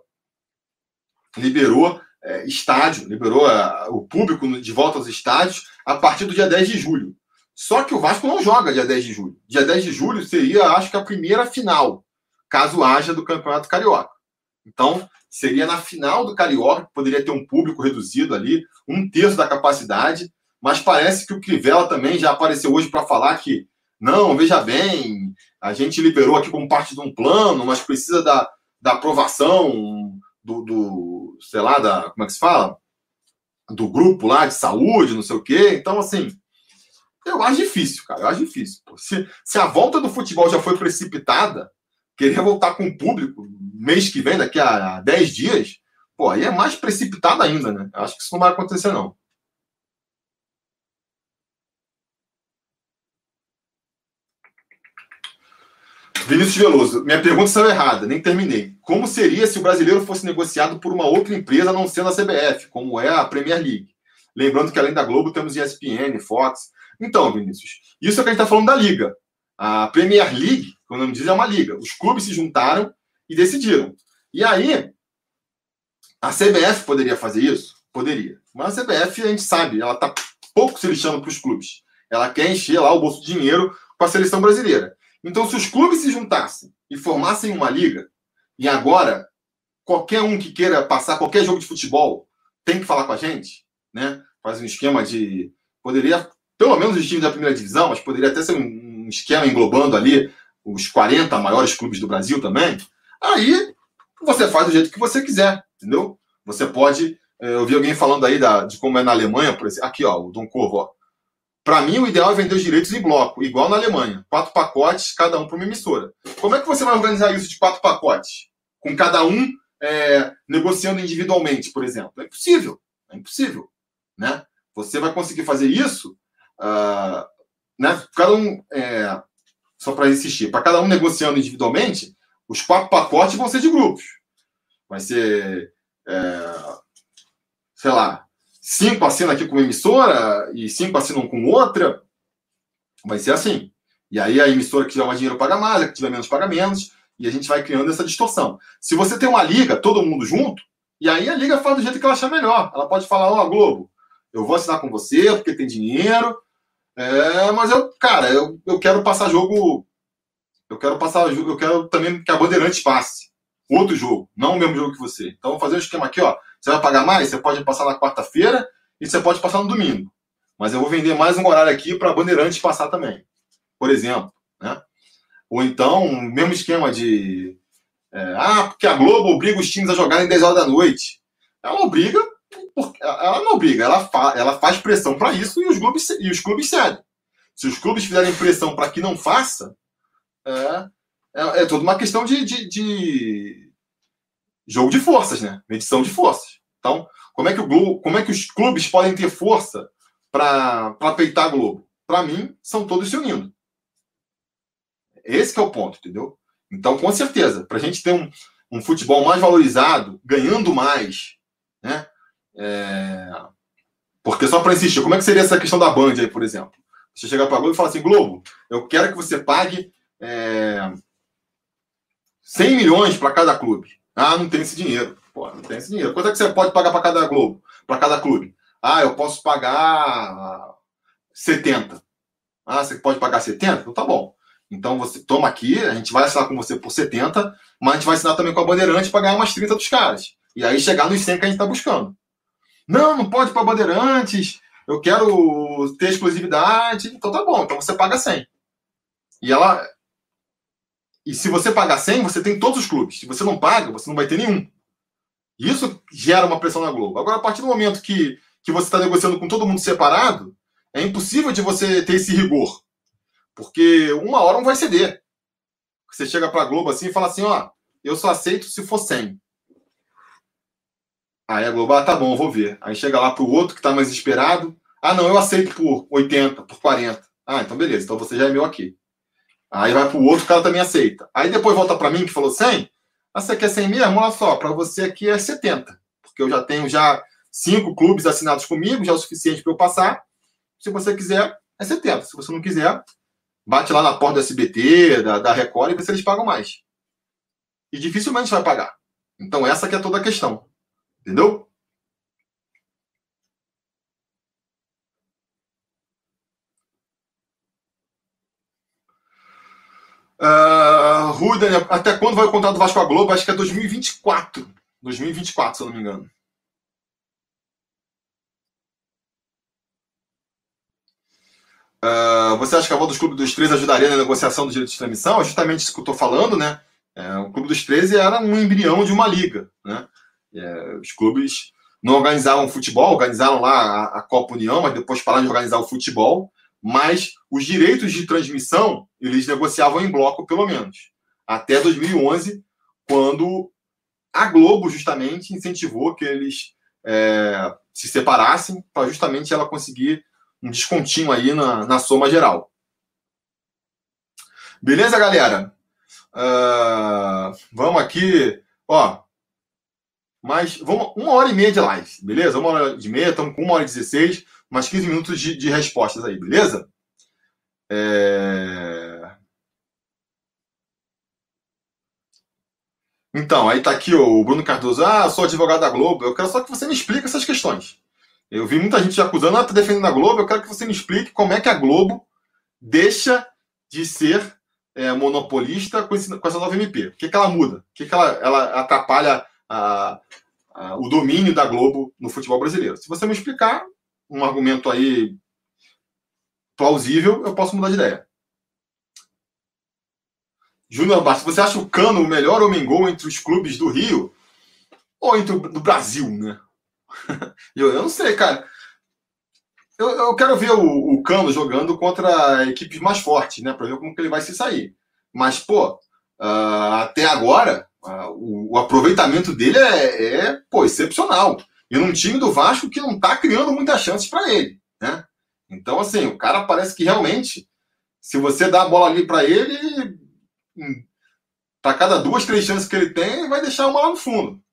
liberou é, estádio, liberou é, o público de volta aos estádios a partir do dia 10 de julho. Só que o Vasco não joga dia 10 de julho. Dia 10 de julho seria, acho que, a primeira final, caso haja do Campeonato Carioca. Então, seria na final do Carioca, que poderia ter um público reduzido ali, um terço da capacidade, mas parece que o Crivella também já apareceu hoje para falar que, não, veja bem, a gente liberou aqui como parte de um plano, mas precisa da, da aprovação do, do, sei lá, da, como é que se fala? Do grupo lá de saúde, não sei o quê. Então, assim, eu acho difícil, cara. Eu acho difícil. Se, se a volta do futebol já foi precipitada, querer voltar com o público mês que vem, daqui a 10 dias, pô, aí é mais precipitado ainda, né? Eu acho que isso não vai acontecer, não. Vinícius Veloso, minha pergunta estava errada, nem terminei. Como seria se o brasileiro fosse negociado por uma outra empresa não sendo a CBF, como é a Premier League? Lembrando que além da Globo temos ESPN, Fox. Então, Vinícius, isso é que a gente está falando da Liga. A Premier League, como o nome diz, é uma liga. Os clubes se juntaram e decidiram. E aí, a CBF poderia fazer isso? Poderia. Mas a CBF, a gente sabe, ela está pouco se lixando para os clubes. Ela quer encher lá o bolso de dinheiro com a seleção brasileira. Então, se os clubes se juntassem e formassem uma liga, e agora qualquer um que queira passar qualquer jogo de futebol tem que falar com a gente, né? Faz um esquema de. Poderia, pelo menos os times da primeira divisão, mas poderia até ser um esquema englobando ali os 40 maiores clubes do Brasil também. Aí você faz do jeito que você quiser, entendeu? Você pode. Eh, eu vi alguém falando aí da, de como é na Alemanha, por exemplo. Aqui, ó, o Dom Corvo. Para mim, o ideal é vender os direitos em bloco, igual na Alemanha. Quatro pacotes, cada um para uma emissora. Como é que você vai organizar isso de quatro pacotes? Com cada um é, negociando individualmente, por exemplo? É impossível. É impossível. Né? Você vai conseguir fazer isso, uh, né? cada um, é, só para insistir, para cada um negociando individualmente, os quatro pacotes vão ser de grupos. Vai ser, é, sei lá, cinco assinam aqui com uma emissora e cinco assinam com outra, vai ser assim. E aí a emissora que tiver mais dinheiro paga mais, a que tiver menos paga menos, e a gente vai criando essa distorção. Se você tem uma liga, todo mundo junto, e aí a liga faz do jeito que ela achar melhor. Ela pode falar, ó, oh, Globo, eu vou assinar com você porque tem dinheiro, é, mas eu, cara, eu, eu quero passar jogo, eu quero passar eu quero também que a Bandeirantes passe outro jogo, não o mesmo jogo que você. Então, vou fazer um esquema aqui, ó. Você vai pagar mais? Você pode passar na quarta-feira e você pode passar no domingo. Mas eu vou vender mais um horário aqui para a Bandeirantes passar também, por exemplo. Né? Ou então, mesmo esquema de. É, ah, porque a Globo obriga os times a jogarem 10 horas da noite. Ela obriga, ela não obriga, ela, fa, ela faz pressão para isso e os, clubes, e os clubes cedem. Se os clubes fizerem pressão para que não faça, é, é, é, toda uma questão de, de, de jogo de forças, né? Medição de forças. Então, como é que, o Globo, como é que os clubes podem ter força para peitar a Globo? Para mim, são todos se unindo. Esse é o ponto, entendeu? Então, com certeza, para a gente ter um, um futebol mais valorizado, ganhando mais, né? É... Porque só para insistir, como é que seria essa questão da Band aí, por exemplo? Você chegar para a Globo e falar assim, Globo, eu quero que você pague é... 100 milhões para cada clube. Ah, não tem esse dinheiro. Pô, não tem esse dinheiro. Quanto é que você pode pagar para cada Globo? Para cada clube? Ah, eu posso pagar 70. Ah, você pode pagar 70? Então tá bom. Então você toma aqui, a gente vai assinar com você por 70, mas a gente vai assinar também com a Bandeirante para ganhar umas 30 dos caras. E aí chegar nos 100 que a gente está buscando. Não, não pode para Bandeirantes, eu quero ter exclusividade. Então tá bom, então você paga 100. E ela e se você pagar 100, você tem todos os clubes. Se você não paga, você não vai ter nenhum. Isso gera uma pressão na Globo. Agora, a partir do momento que, que você está negociando com todo mundo separado, é impossível de você ter esse rigor. Porque uma hora não vai ceder. Você chega para a Globo assim e fala assim, ó, eu só aceito se for 100. Aí a Globo, ah, tá bom, vou ver. Aí chega lá para o outro que está mais esperado. Ah, não, eu aceito por 80, por 40. Ah, então beleza, então você já é meu aqui. Aí vai para o outro, o cara também aceita. Aí depois volta para mim, que falou 100. Ah, você quer 100 mesmo? Olha só, para você aqui é 70. Porque eu já tenho já cinco clubes assinados comigo, já é o suficiente para eu passar. Se você quiser, é 70. Se você não quiser, bate lá na porta do SBT, da, da Record e vê se eles pagam mais. E dificilmente vai pagar. Então essa que é toda a questão. Entendeu? Uh, Rui, Daniel, até quando vai o contrato do Vasco com a Globo? Acho que é 2024. 2024, se eu não me engano. Uh, você acha que a volta dos clubes dos 13 ajudaria na negociação do direito de transmissão? É justamente isso que eu estou falando, né? É, o Clube dos 13 era um embrião de uma liga, né? É, os clubes não organizavam futebol, organizaram lá a, a, Copa União, mas depois pararam de organizar o futebol. Mas os direitos de transmissão eles negociavam em bloco, pelo menos, até 2011, quando a Globo justamente incentivou que eles é, se separassem para justamente ela conseguir um descontinho aí na, na soma geral. Beleza, galera? Uh, vamos aqui, ó. Mas vamos uma hora e meia de live, beleza? Uma hora e meia, estamos com uma hora e 16, mais 15 minutos de, de respostas aí, beleza? É... Então, aí tá aqui o Bruno Cardoso. Ah, sou advogado da Globo. Eu quero só que você me explique essas questões. Eu vi muita gente acusando, ah, tá defendendo a Globo. Eu quero que você me explique como é que a Globo deixa de ser é, monopolista com, esse, com, essa nova MP. O que, que ela muda? O que, que ela, ela atrapalha a, a, o domínio da Globo no futebol brasileiro? Se você me explicar um argumento aí plausível, eu posso mudar de ideia. Júnior Bastos, você acha o Cano o melhor homem gol entre os clubes do Rio ou entre o do Brasil, né? eu, eu não sei, cara. Eu, eu quero ver o, o, Cano jogando contra equipes mais fortes, né? Para ver como que ele vai se sair. Mas, pô, uh, até agora, uh, o, o, aproveitamento dele é, é, pô, excepcional. E num time do Vasco que não tá criando muitas chances para ele, né? Então, assim, o cara parece que realmente, se você dá a bola ali para ele, para cada duas, três chances que ele tem, vai deixar uma lá no fundo.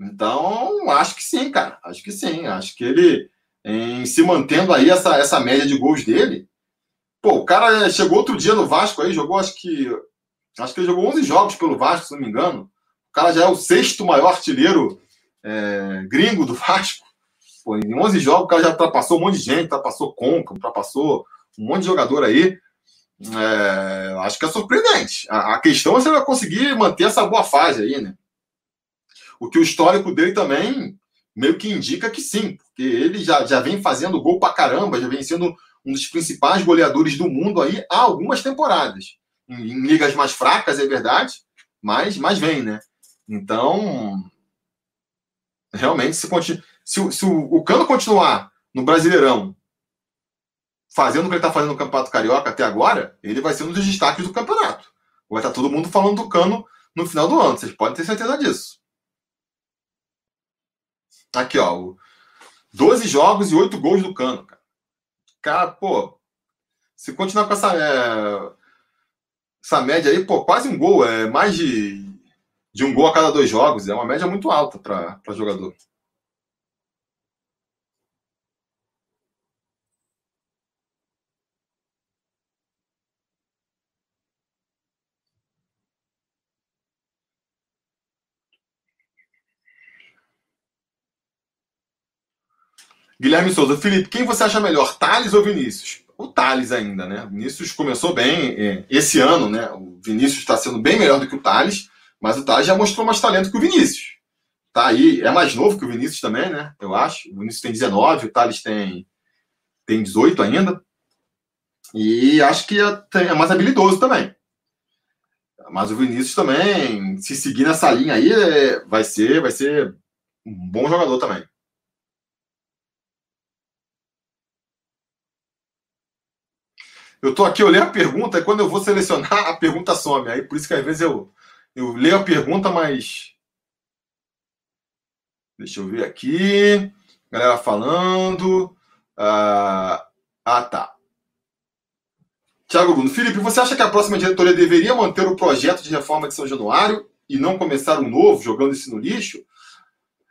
Então, acho que sim, cara. Acho que sim. Acho que ele, em se mantendo aí essa, essa média de gols dele. Pô, o cara chegou outro dia no Vasco aí, jogou acho que. Acho que ele jogou 11 jogos pelo Vasco, se não me engano. O cara já é o sexto maior artilheiro é, gringo do Vasco. Pô, em 11 jogos o cara já ultrapassou um monte de gente, ultrapassou Conca, ultrapassou um monte de jogador aí. É, acho que é surpreendente. A, a questão é se ele vai conseguir manter essa boa fase aí, né? O que o histórico dele também meio que indica que sim, porque ele já, já vem fazendo gol pra caramba, já vem sendo um dos principais goleadores do mundo aí há algumas temporadas. Em, em ligas mais fracas, é verdade, mas, mas vem, né? Então, realmente, se, se, se o, o Cano continuar no Brasileirão fazendo o que ele está fazendo no Campeonato Carioca até agora, ele vai ser um dos destaques do campeonato. Vai estar tá todo mundo falando do Cano no final do ano, vocês podem ter certeza disso. Aqui, ó. 12 jogos e 8 gols do Cano, cara. Cara, pô, se continuar com essa, é, essa média aí, pô, quase um gol, é mais de, de um gol a cada dois jogos, é uma média muito alta para jogador. Guilherme Souza, Felipe, quem você acha melhor, Thales ou Vinícius? O Thales ainda, né? O Vinícius começou bem é, esse ano, né? O Vinícius está sendo bem melhor do que o Thales, mas o Thales já mostrou mais talento que o Vinícius. Tá aí, é mais novo que o Vinícius também, né? Eu acho. O Vinícius tem 19, o Thales tem, tem 18 ainda. E acho que é, é mais habilidoso também. Mas o Vinícius também, se seguir nessa linha aí, é, vai ser, vai ser um bom jogador também. Eu tô aqui olhando a pergunta, e quando eu vou selecionar, a pergunta some. Aí por isso que às vezes eu, eu leio a pergunta, mas. Deixa eu ver aqui. Galera falando. Ah, ah tá. Tiago Bruno. Felipe, você acha que a próxima diretoria deveria manter o projeto de reforma de São Januário e não começar um novo, jogando isso no lixo?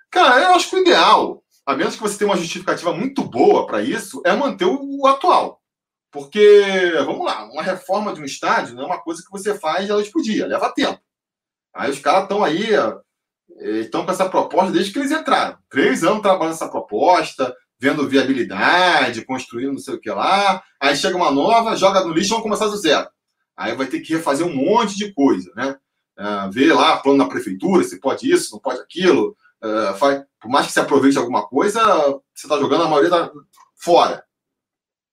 Cara, eu acho que o ideal, a menos que você tenha uma justificativa muito boa para isso, é manter o atual. Porque, vamos lá, uma reforma de um estádio não é uma coisa que você faz de noite por dia, leva tempo. Aí os caras estão aí, estão com essa proposta desde que eles entraram. Três anos trabalhando essa proposta, vendo viabilidade, construindo não sei o que lá. Aí chega uma nova, joga no lixo, vamos começar do zero. Aí vai ter que refazer um monte de coisa, né? Uh, ver lá plano na prefeitura, se pode isso, não pode aquilo. Uh, faz, por mais que se aproveite alguma coisa, você está jogando a maioria da, fora.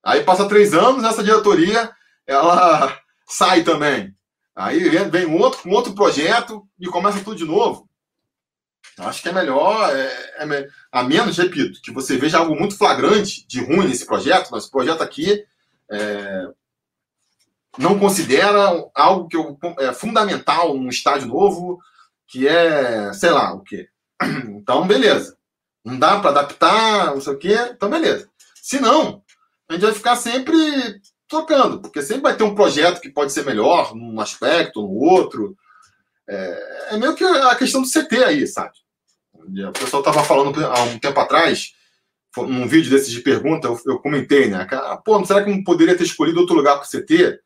Aí passa três anos, essa diretoria ela sai também. Aí vem um outro com outro projeto e começa tudo de novo. Acho que é melhor, é, é, a menos, repito, que você veja algo muito flagrante de ruim nesse projeto. Mas esse projeto aqui é, não considera algo que eu, é fundamental num estádio novo, que é, sei lá, o quê. Então, beleza. Não dá para adaptar, não sei o quê, então beleza. Se não, a gente vai ficar sempre trocando, porque sempre vai ter um projeto que pode ser melhor num aspecto, no outro. É, é meio que a questão do CT aí, sabe? O pessoal estava falando há um tempo atrás, num vídeo desses de pergunta, eu, eu comentei, né? Pô, será que não poderia ter escolhido outro lugar para o CT?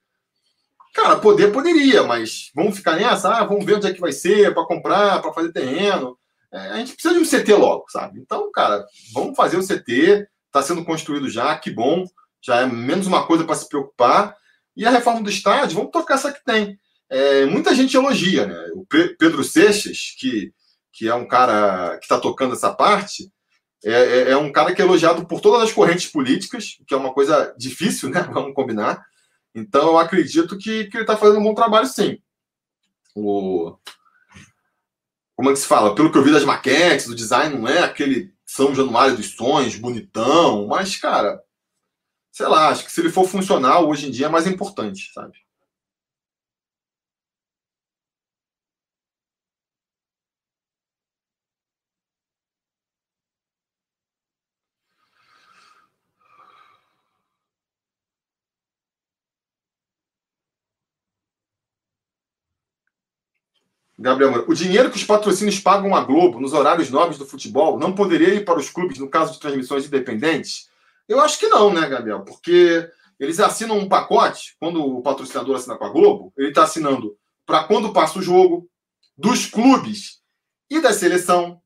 Cara, poder poderia, mas vamos ficar nessa? Ah, vamos ver onde é que vai ser para comprar, para fazer terreno. É, a gente precisa de um CT logo, sabe? Então, cara, vamos fazer o CT, está sendo construído já, que bom, já é menos uma coisa para se preocupar. E a reforma do estádio, vamos tocar essa que tem. É, muita gente elogia, né? O Pedro Seixas, que, que é um cara que está tocando essa parte, é, é, é, um cara que é elogiado por todas as correntes políticas, que é uma coisa difícil, né? Vamos combinar. Então, eu acredito que, que ele está fazendo um bom trabalho, sim. O... Como é que se fala? Pelo que eu vi das maquetes, o design não é aquele são Januário dos Sonhos, bonitão, mas, cara, sei lá, acho que se ele for funcional hoje em dia é mais importante, sabe? Gabriel Moura, o dinheiro que os patrocínios pagam à Globo nos horários nobres do futebol não poderia ir para os clubes no caso de transmissões independentes? Eu acho que não, né, Gabriel? Porque eles assinam um pacote, quando o patrocinador assina com a Globo, ele está assinando para quando passa o jogo, dos clubes e da seleção,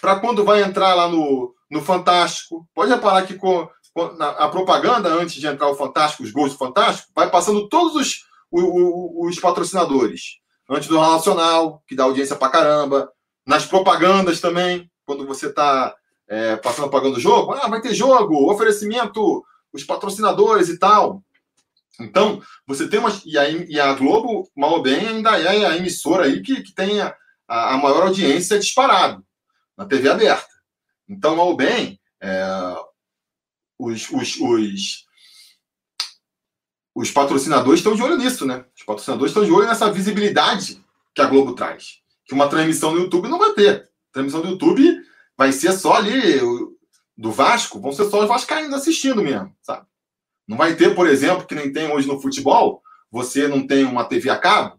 para quando vai entrar lá no, no Fantástico. Pode reparar que com, a propaganda, antes de entrar o Fantástico, os gols do Fantástico, vai passando todos os, os, os patrocinadores antes do Nacional, que dá audiência pra caramba. Nas propagandas também, quando você está é, passando pagando o jogo, ah, vai ter jogo, oferecimento, os patrocinadores e tal. Então, você tem uma. E a, e a Globo, mal ou bem, ainda é a emissora aí que, que tem a, a maior audiência disparado na TV aberta. Então, mal ou bem, é, os, os, os, os patrocinadores estão de olho nisso, né? Os patrocinadores estão de olho nessa visibilidade que a Globo traz. Que uma transmissão no YouTube não vai ter. Transmissão do YouTube vai ser só ali do Vasco, vão ser só os vascaínos assistindo mesmo, sabe? Não vai ter, por exemplo, que nem tem hoje no futebol, você não tem uma TV a cabo,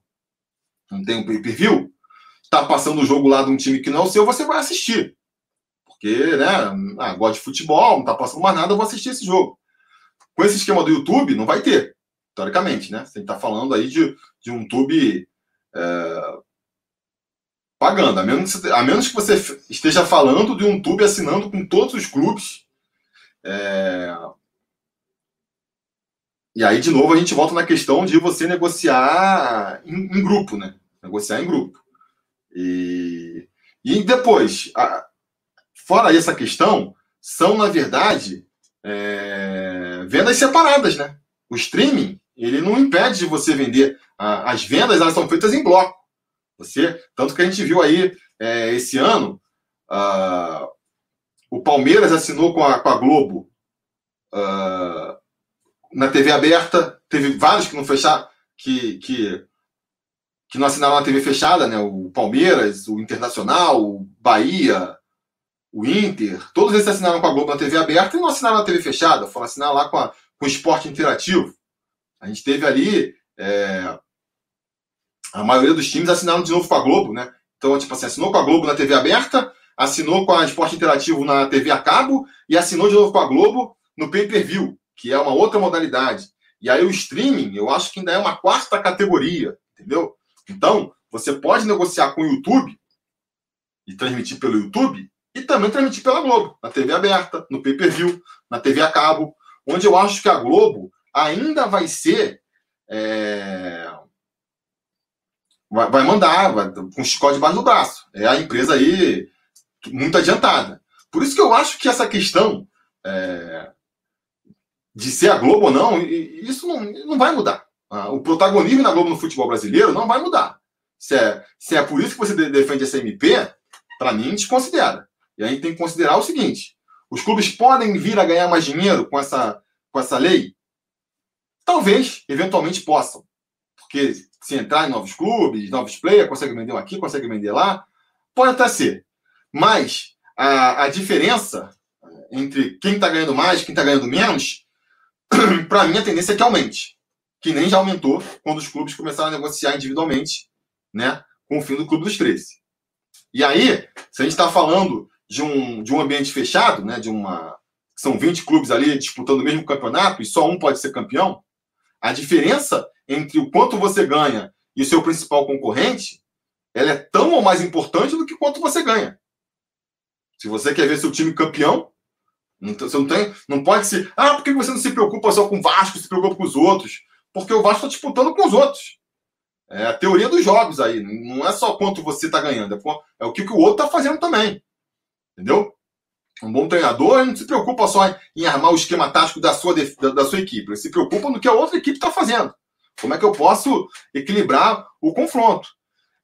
não tem um pay-per-view, tá passando o jogo lá de um time que não é o seu, você vai assistir. Porque, né, ah, gosta de futebol, não tá passando mais nada, eu vou assistir esse jogo. Com esse esquema do YouTube, não vai ter teoricamente, né? Você está falando aí de, de um tube é, pagando, a menos, a menos que você esteja falando de um tube assinando com todos os clubes. É... E aí, de novo, a gente volta na questão de você negociar em, em grupo, né? Negociar em grupo. E, e depois, a... fora essa questão, são, na verdade, é... vendas separadas, né? O streaming ele não impede de você vender. As vendas elas são feitas em bloco. Você, tanto que a gente viu aí é, esse ano, uh, o Palmeiras assinou com a, com a Globo uh, na TV aberta, teve vários que não fecharam, que, que, que não assinaram na TV fechada, né? O Palmeiras, o Internacional, o Bahia, o Inter, todos eles assinaram com a Globo na TV aberta e não assinaram na TV fechada, foram assinar lá com, a, com o esporte interativo. A gente teve ali. É, a maioria dos times assinaram de novo com a Globo, né? Então, tipo assim, assinou com a Globo na TV aberta, assinou com a Esporte Interativo na TV a cabo e assinou de novo com a Globo no pay-per-view, que é uma outra modalidade. E aí o streaming, eu acho que ainda é uma quarta categoria, entendeu? Então, você pode negociar com o YouTube e transmitir pelo YouTube e também transmitir pela Globo, na TV aberta, no pay-per-view, na TV a cabo, onde eu acho que a Globo ainda vai ser. É... Vai, vai, mandar, vai, com chicote debaixo do braço. É a empresa aí muito adiantada. Por isso que eu acho que essa questão é... de ser a Globo ou não, isso não, não vai mudar. O protagonismo da Globo no futebol brasileiro não vai mudar. Se é, se é por isso que você defende essa MP, para mim, desconsidera. E a gente tem que considerar o seguinte: os clubes podem vir a ganhar mais dinheiro com essa, com essa lei? Talvez, eventualmente possam. Porque se entrar em novos clubes, novos players, consegue vender aqui, consegue vender lá, pode até ser. Mas a, a diferença entre quem está ganhando mais e quem está ganhando menos, para mim a tendência é que aumente. Que nem já aumentou quando os clubes começaram a negociar individualmente, né? Com o fim do Clube dos 13. E aí, se a gente está falando de um, de um ambiente fechado, né? De uma. São 20 clubes ali disputando o mesmo campeonato e só um pode ser campeão. A diferença entre o quanto você ganha e o seu principal concorrente, ela é tão ou mais importante do que quanto você ganha. Se você quer ver seu time campeão, você não tem, não pode ser. Ah, por que você não se preocupa só com o Vasco, se preocupa com os outros? Porque o Vasco está disputando com os outros. É a teoria dos jogos aí. Não é só quanto você está ganhando, é, é o que, que o outro está fazendo também. Entendeu? Um bom treinador não se preocupa só em armar o esquema tático da sua, da, da sua equipe, ele se preocupa no que a outra equipe está fazendo. Como é que eu posso equilibrar o confronto?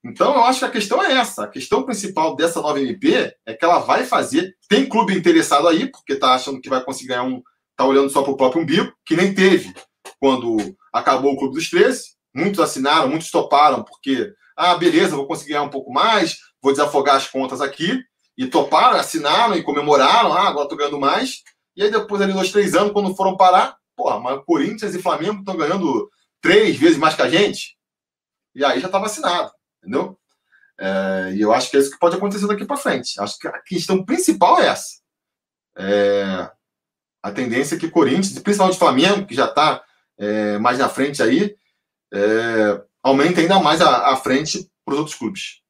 Então, eu acho que a questão é essa. A questão principal dessa nova MP é que ela vai fazer. Tem clube interessado aí, porque está achando que vai conseguir ganhar um. Está olhando só para o próprio umbigo, que nem teve quando acabou o Clube dos 13. Muitos assinaram, muitos toparam, porque, ah, beleza, vou conseguir ganhar um pouco mais, vou desafogar as contas aqui e toparam, assinaram e comemoraram, ah, agora estou ganhando mais. E aí depois, ali, dois, três anos, quando foram parar, porra, mas Corinthians e Flamengo estão ganhando três vezes mais que a gente. E aí já estava assinado, entendeu? É, e eu acho que é isso que pode acontecer daqui para frente. Acho que a questão principal é essa. É, a tendência é que Corinthians, principalmente Flamengo, que já está é, mais na frente aí, é, aumente ainda mais a, a frente para os outros clubes.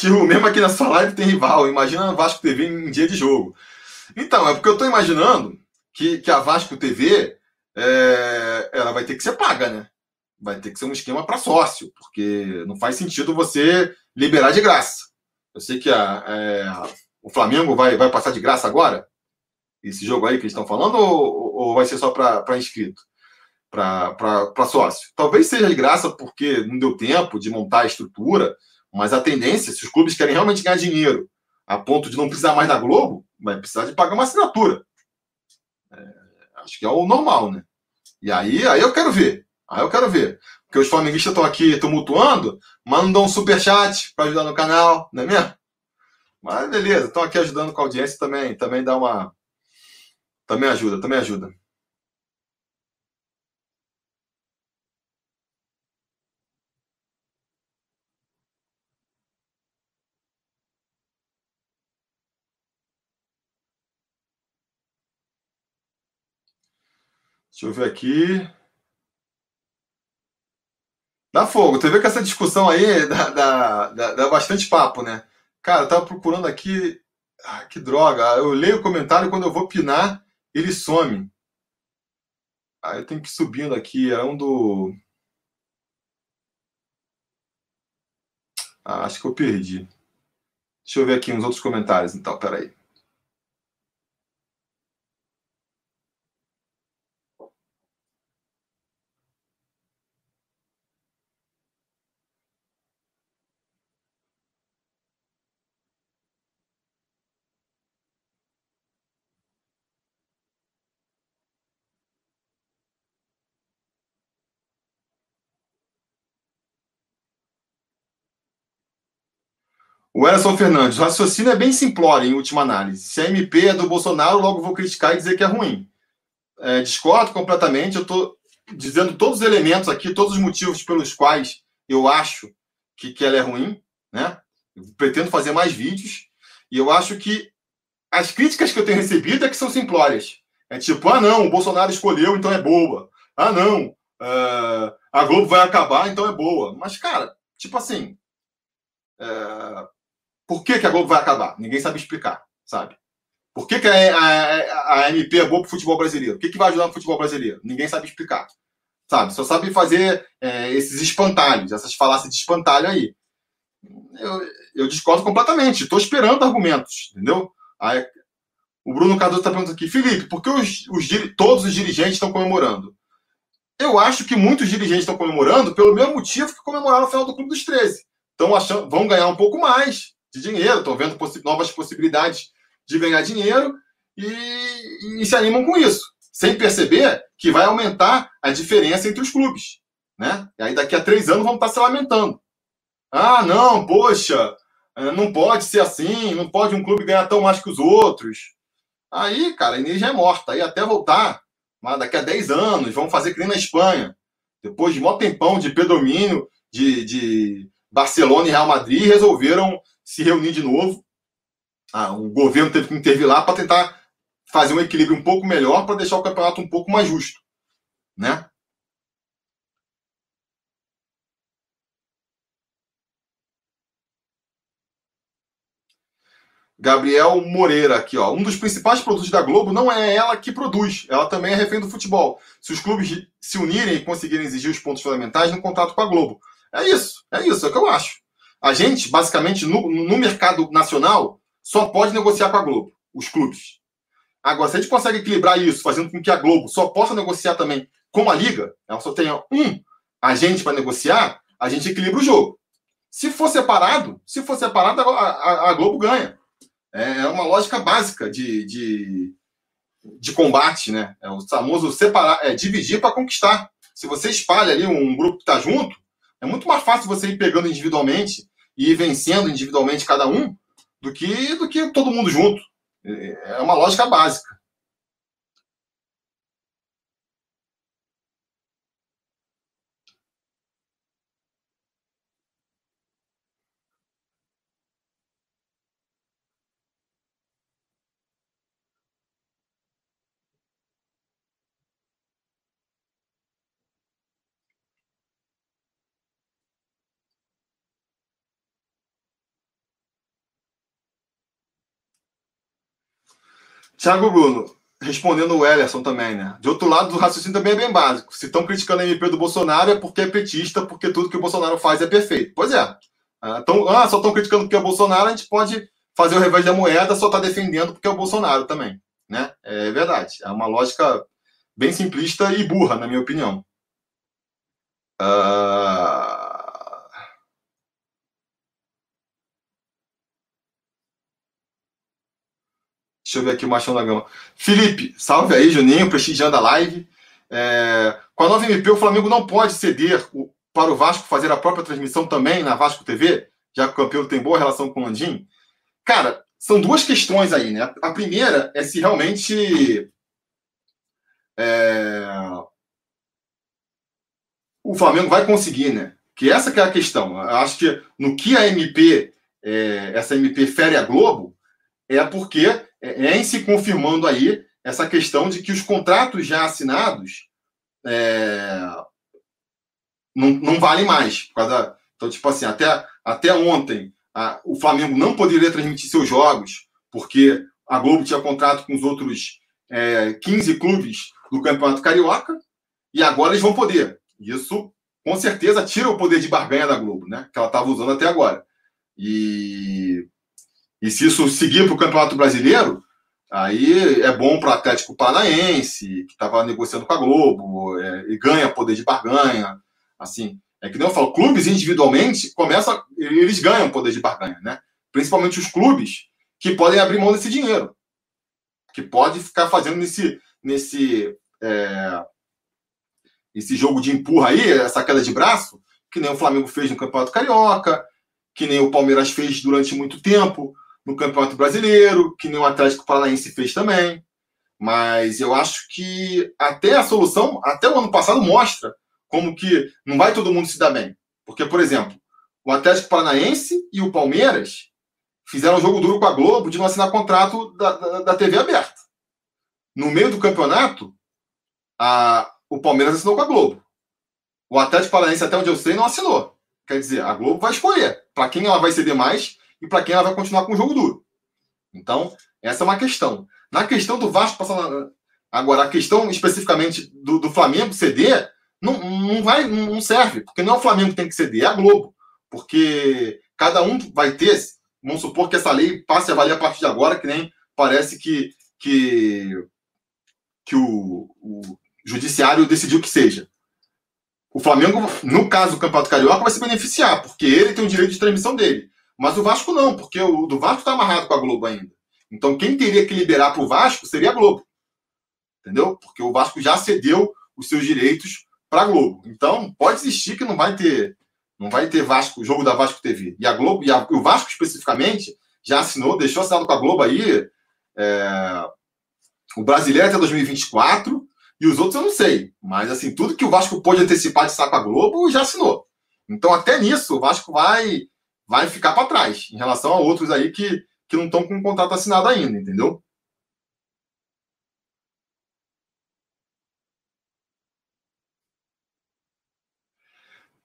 Tio, mesmo aqui na sua live tem rival. Imagina a Vasco TV em dia de jogo. Então, é porque eu estou imaginando que, que a Vasco TV é, ela vai ter que ser paga, né? Vai ter que ser um esquema para sócio, porque não faz sentido você liberar de graça. Eu sei que a, é, o Flamengo vai, vai passar de graça agora, esse jogo aí que eles estão falando, ou, ou vai ser só para inscrito? Para sócio? Talvez seja de graça porque não deu tempo de montar a estrutura mas a tendência, se os clubes querem realmente ganhar dinheiro a ponto de não precisar mais da Globo, vai precisar de pagar uma assinatura. É, acho que é o normal, né? E aí, aí eu quero ver. Aí eu quero ver. Porque os flamenguistas estão aqui tumultuando, mandam um superchat para ajudar no canal, não é mesmo? Mas beleza, estão aqui ajudando com a audiência também. Também dá uma. Também ajuda, também ajuda. Deixa eu ver aqui. Dá fogo. Tu vê que essa discussão aí dá, dá, dá, dá bastante papo, né? Cara, eu tava procurando aqui. Ah, que droga. Eu leio o comentário quando eu vou pinar, ele some. Ah, eu tenho que ir subindo aqui. É um do. Ah, acho que eu perdi. Deixa eu ver aqui uns outros comentários, então, peraí. O Ellison Fernandes, o raciocínio é bem simplório em última análise. Se a MP é do Bolsonaro, logo vou criticar e dizer que é ruim. É, discordo completamente. Eu estou dizendo todos os elementos aqui, todos os motivos pelos quais eu acho que, que ela é ruim. Né? Eu pretendo fazer mais vídeos. E eu acho que as críticas que eu tenho recebido é que são simplórias. É tipo, ah, não, o Bolsonaro escolheu, então é boa. Ah, não, uh, a Globo vai acabar, então é boa. Mas, cara, tipo assim, uh, por que, que a Globo vai acabar? Ninguém sabe explicar, sabe? Por que, que a, a, a MP é boa para o futebol brasileiro? O que, que vai ajudar no futebol brasileiro? Ninguém sabe explicar. Sabe? Só sabe fazer é, esses espantalhos, essas falácias de espantalho aí. Eu, eu discordo completamente. Estou esperando argumentos, entendeu? Aí, o Bruno Cardoso está perguntando aqui, Felipe, por que os, os, todos os dirigentes estão comemorando? Eu acho que muitos dirigentes estão comemorando pelo mesmo motivo que comemoraram o final do Clube dos 13. Estão achando, vão ganhar um pouco mais de dinheiro, estão vendo possi novas possibilidades de ganhar dinheiro e, e, se animam com isso, sem perceber que vai aumentar a diferença entre os clubes. Né? E aí daqui a três anos vão estar se lamentando. Ah, não, poxa, eh, não pode ser assim, não pode um clube ganhar tão mais que os outros. Aí, cara, a energia é morta. Aí até voltar, mas daqui a 10 anos, vão fazer que nem na Espanha. Depois de mó tempão de predomínio de, de Barcelona e Real Madrid, resolveram se reunir de novo. Ah, o governo teve que intervir lá para tentar fazer um equilíbrio um pouco melhor para deixar o campeonato um pouco mais justo, né? Gabriel Moreira aqui, ó. Um dos principais produtos da Globo não é ela que produz, ela também é refém do futebol. Se os clubes se unirem e conseguirem exigir os pontos fundamentais no contrato com a Globo. É isso, é isso, é o que eu acho. A gente, basicamente, no, no mercado nacional, só pode negociar com a Globo, os clubes. Agora, se a gente consegue equilibrar isso, fazendo com que a Globo só possa negociar também com a Liga, ela só tenha um agente para negociar, a gente equilibra o jogo. Se for separado, se for separado, a, a, a Globo ganha. É, é uma lógica básica de, de, de combate, né? É o famoso separar, é dividir para conquistar. Se você espalha ali um grupo que está junto, é muito mais fácil você ir pegando individualmente e ir vencendo individualmente cada um do que do que todo mundo junto. É, é uma lógica básica. Thiago Bruno, respondendo o Ellerson também, né? De outro lado, o raciocínio também é bem básico. Se estão criticando a MP do Bolsonaro é porque é petista, porque tudo que o Bolsonaro faz é perfeito. Pois é. Então, ah, só estão criticando porque é o Bolsonaro, a gente pode fazer o revés da moeda, só está defendendo porque é o Bolsonaro também. Né? É verdade. É uma lógica bem simplista e burra, na minha opinião. Uh... Deixa eu ver aqui o Machão da Gama. Felipe, salve aí, Juninho, prestigiando a live. É, com a nova MP, o Flamengo não pode ceder o, para o Vasco fazer a própria transmissão também na Vasco TV, já que o campeão tem boa relação com o Landim. Cara, são duas questões aí, né? A primeira é se realmente é, o Flamengo vai conseguir, né? Que essa que é a questão. Eu acho que no que a MP, é, essa MP fere a Globo, é porque é, é, em se confirmando aí essa questão de que os contratos já assinados é, não, não valem mais. Da, então, tipo assim, até, até ontem a, o Flamengo não poderia transmitir seus jogos, porque a Globo tinha contrato com os outros é, 15 clubes do Campeonato Carioca, e agora eles vão poder. Isso, com certeza, tira o poder de barganha da Globo, né? Que ela estava usando até agora. E e se isso seguir para o Campeonato Brasileiro, aí é bom para o Atlético Paranaense, que estava negociando com a Globo, é, e ganha poder de barganha. Assim, é que nem eu falo, clubes individualmente começam, eles ganham poder de barganha, né? Principalmente os clubes que podem abrir mão desse dinheiro, que pode ficar fazendo nesse, nesse é, esse jogo de empurra aí, essa queda de braço, que nem o Flamengo fez no Campeonato Carioca, que nem o Palmeiras fez durante muito tempo no Campeonato Brasileiro, que nem o Atlético Paranaense fez também. Mas eu acho que até a solução, até o ano passado, mostra como que não vai todo mundo se dar bem. Porque, por exemplo, o Atlético Paranaense e o Palmeiras fizeram um jogo duro com a Globo de não assinar contrato da, da, da TV aberta. No meio do campeonato, a, o Palmeiras assinou com a Globo. O Atlético Paranaense, até onde eu sei, não assinou. Quer dizer, a Globo vai escolher para quem ela vai ceder mais e para quem ela vai continuar com o jogo duro. Então, essa é uma questão. Na questão do Vasco passando. Agora, a questão especificamente do, do Flamengo ceder não, não vai, não serve, porque não é o Flamengo que tem que ceder, é a Globo. Porque cada um vai ter, vamos supor que essa lei passe a valer a partir de agora, que nem parece que, que, que o, o judiciário decidiu que seja. O Flamengo, no caso do Campeonato Carioca, vai se beneficiar, porque ele tem o direito de transmissão dele. Mas o Vasco não, porque o do Vasco está amarrado com a Globo ainda. Então quem teria que liberar para o Vasco seria a Globo. Entendeu? Porque o Vasco já cedeu os seus direitos para a Globo. Então pode existir que não vai ter não vai ter Vasco, jogo da Vasco TV. E a Globo, e, a, o Vasco especificamente, já assinou, deixou assinado com a Globo aí é, o brasileiro até 2024 e os outros eu não sei. Mas, assim, tudo que o Vasco pôde antecipar de saco a Globo já assinou. Então, até nisso, o Vasco vai, vai ficar para trás em relação a outros aí que, que não estão com o contrato assinado ainda, entendeu?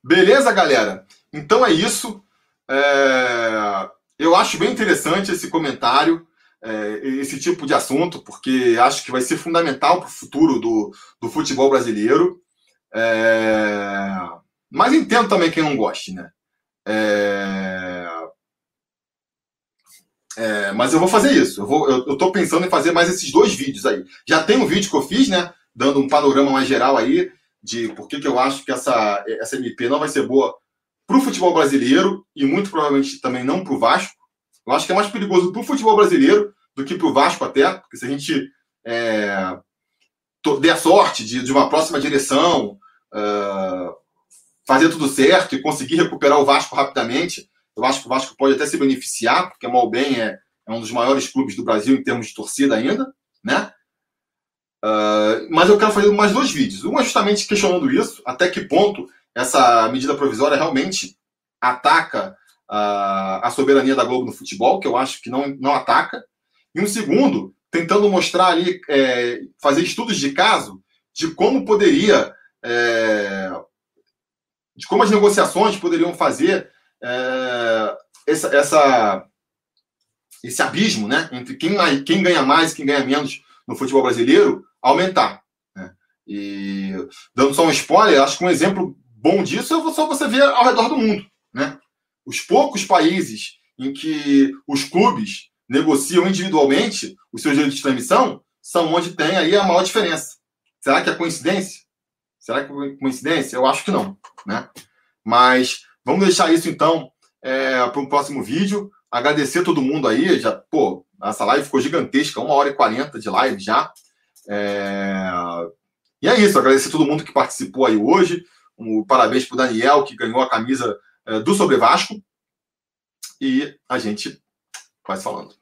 Beleza, galera? Então é isso. É... Eu acho bem interessante esse comentário é, esse tipo de assunto, porque acho que vai ser fundamental para o futuro do, do futebol brasileiro. É, mas entendo também quem não goste, né? É, é, mas eu vou fazer isso. Eu, vou, eu, eu tô pensando em fazer mais esses dois vídeos aí. Já tem um vídeo que eu fiz, né? Dando um panorama mais geral aí de por que, que eu acho que essa, essa MP não vai ser boa para o futebol brasileiro e muito provavelmente também não para o Vasco. Eu acho que é mais perigoso para o futebol brasileiro do que para o Vasco até, porque se a gente é, der sorte de, de uma próxima direção, uh, fazer tudo certo e conseguir recuperar o Vasco rapidamente, eu acho que o Vasco pode até se beneficiar, porque o Malbem é, é um dos maiores clubes do Brasil em termos de torcida ainda, né? Uh, mas eu quero fazer mais dois vídeos. Um é justamente questionando isso, até que ponto essa medida provisória realmente ataca uh, a soberania da Globo no futebol, que eu acho que não, não ataca. E um segundo, tentando mostrar ali, é, fazer estudos de caso de como poderia, é, de como as negociações poderiam fazer é, essa, essa, esse abismo né, entre quem, quem ganha mais e quem ganha menos no futebol brasileiro aumentar. Né? E dando só um spoiler, acho que um exemplo bom disso é só você ver ao redor do mundo. Né? Os poucos países em que os clubes negociam individualmente os seus direitos de transmissão são onde tem aí a maior diferença. Será que é coincidência? Será que é coincidência? Eu acho que não, né? Mas vamos deixar isso então é, para um próximo vídeo. Agradecer todo mundo aí. Já, pô, essa live ficou gigantesca, uma hora e quarenta de live já. É... E é isso, agradecer todo mundo que participou aí hoje. Um parabéns para o Daniel, que ganhou a camisa é, do Sobre Vasco. E a gente Vai falando.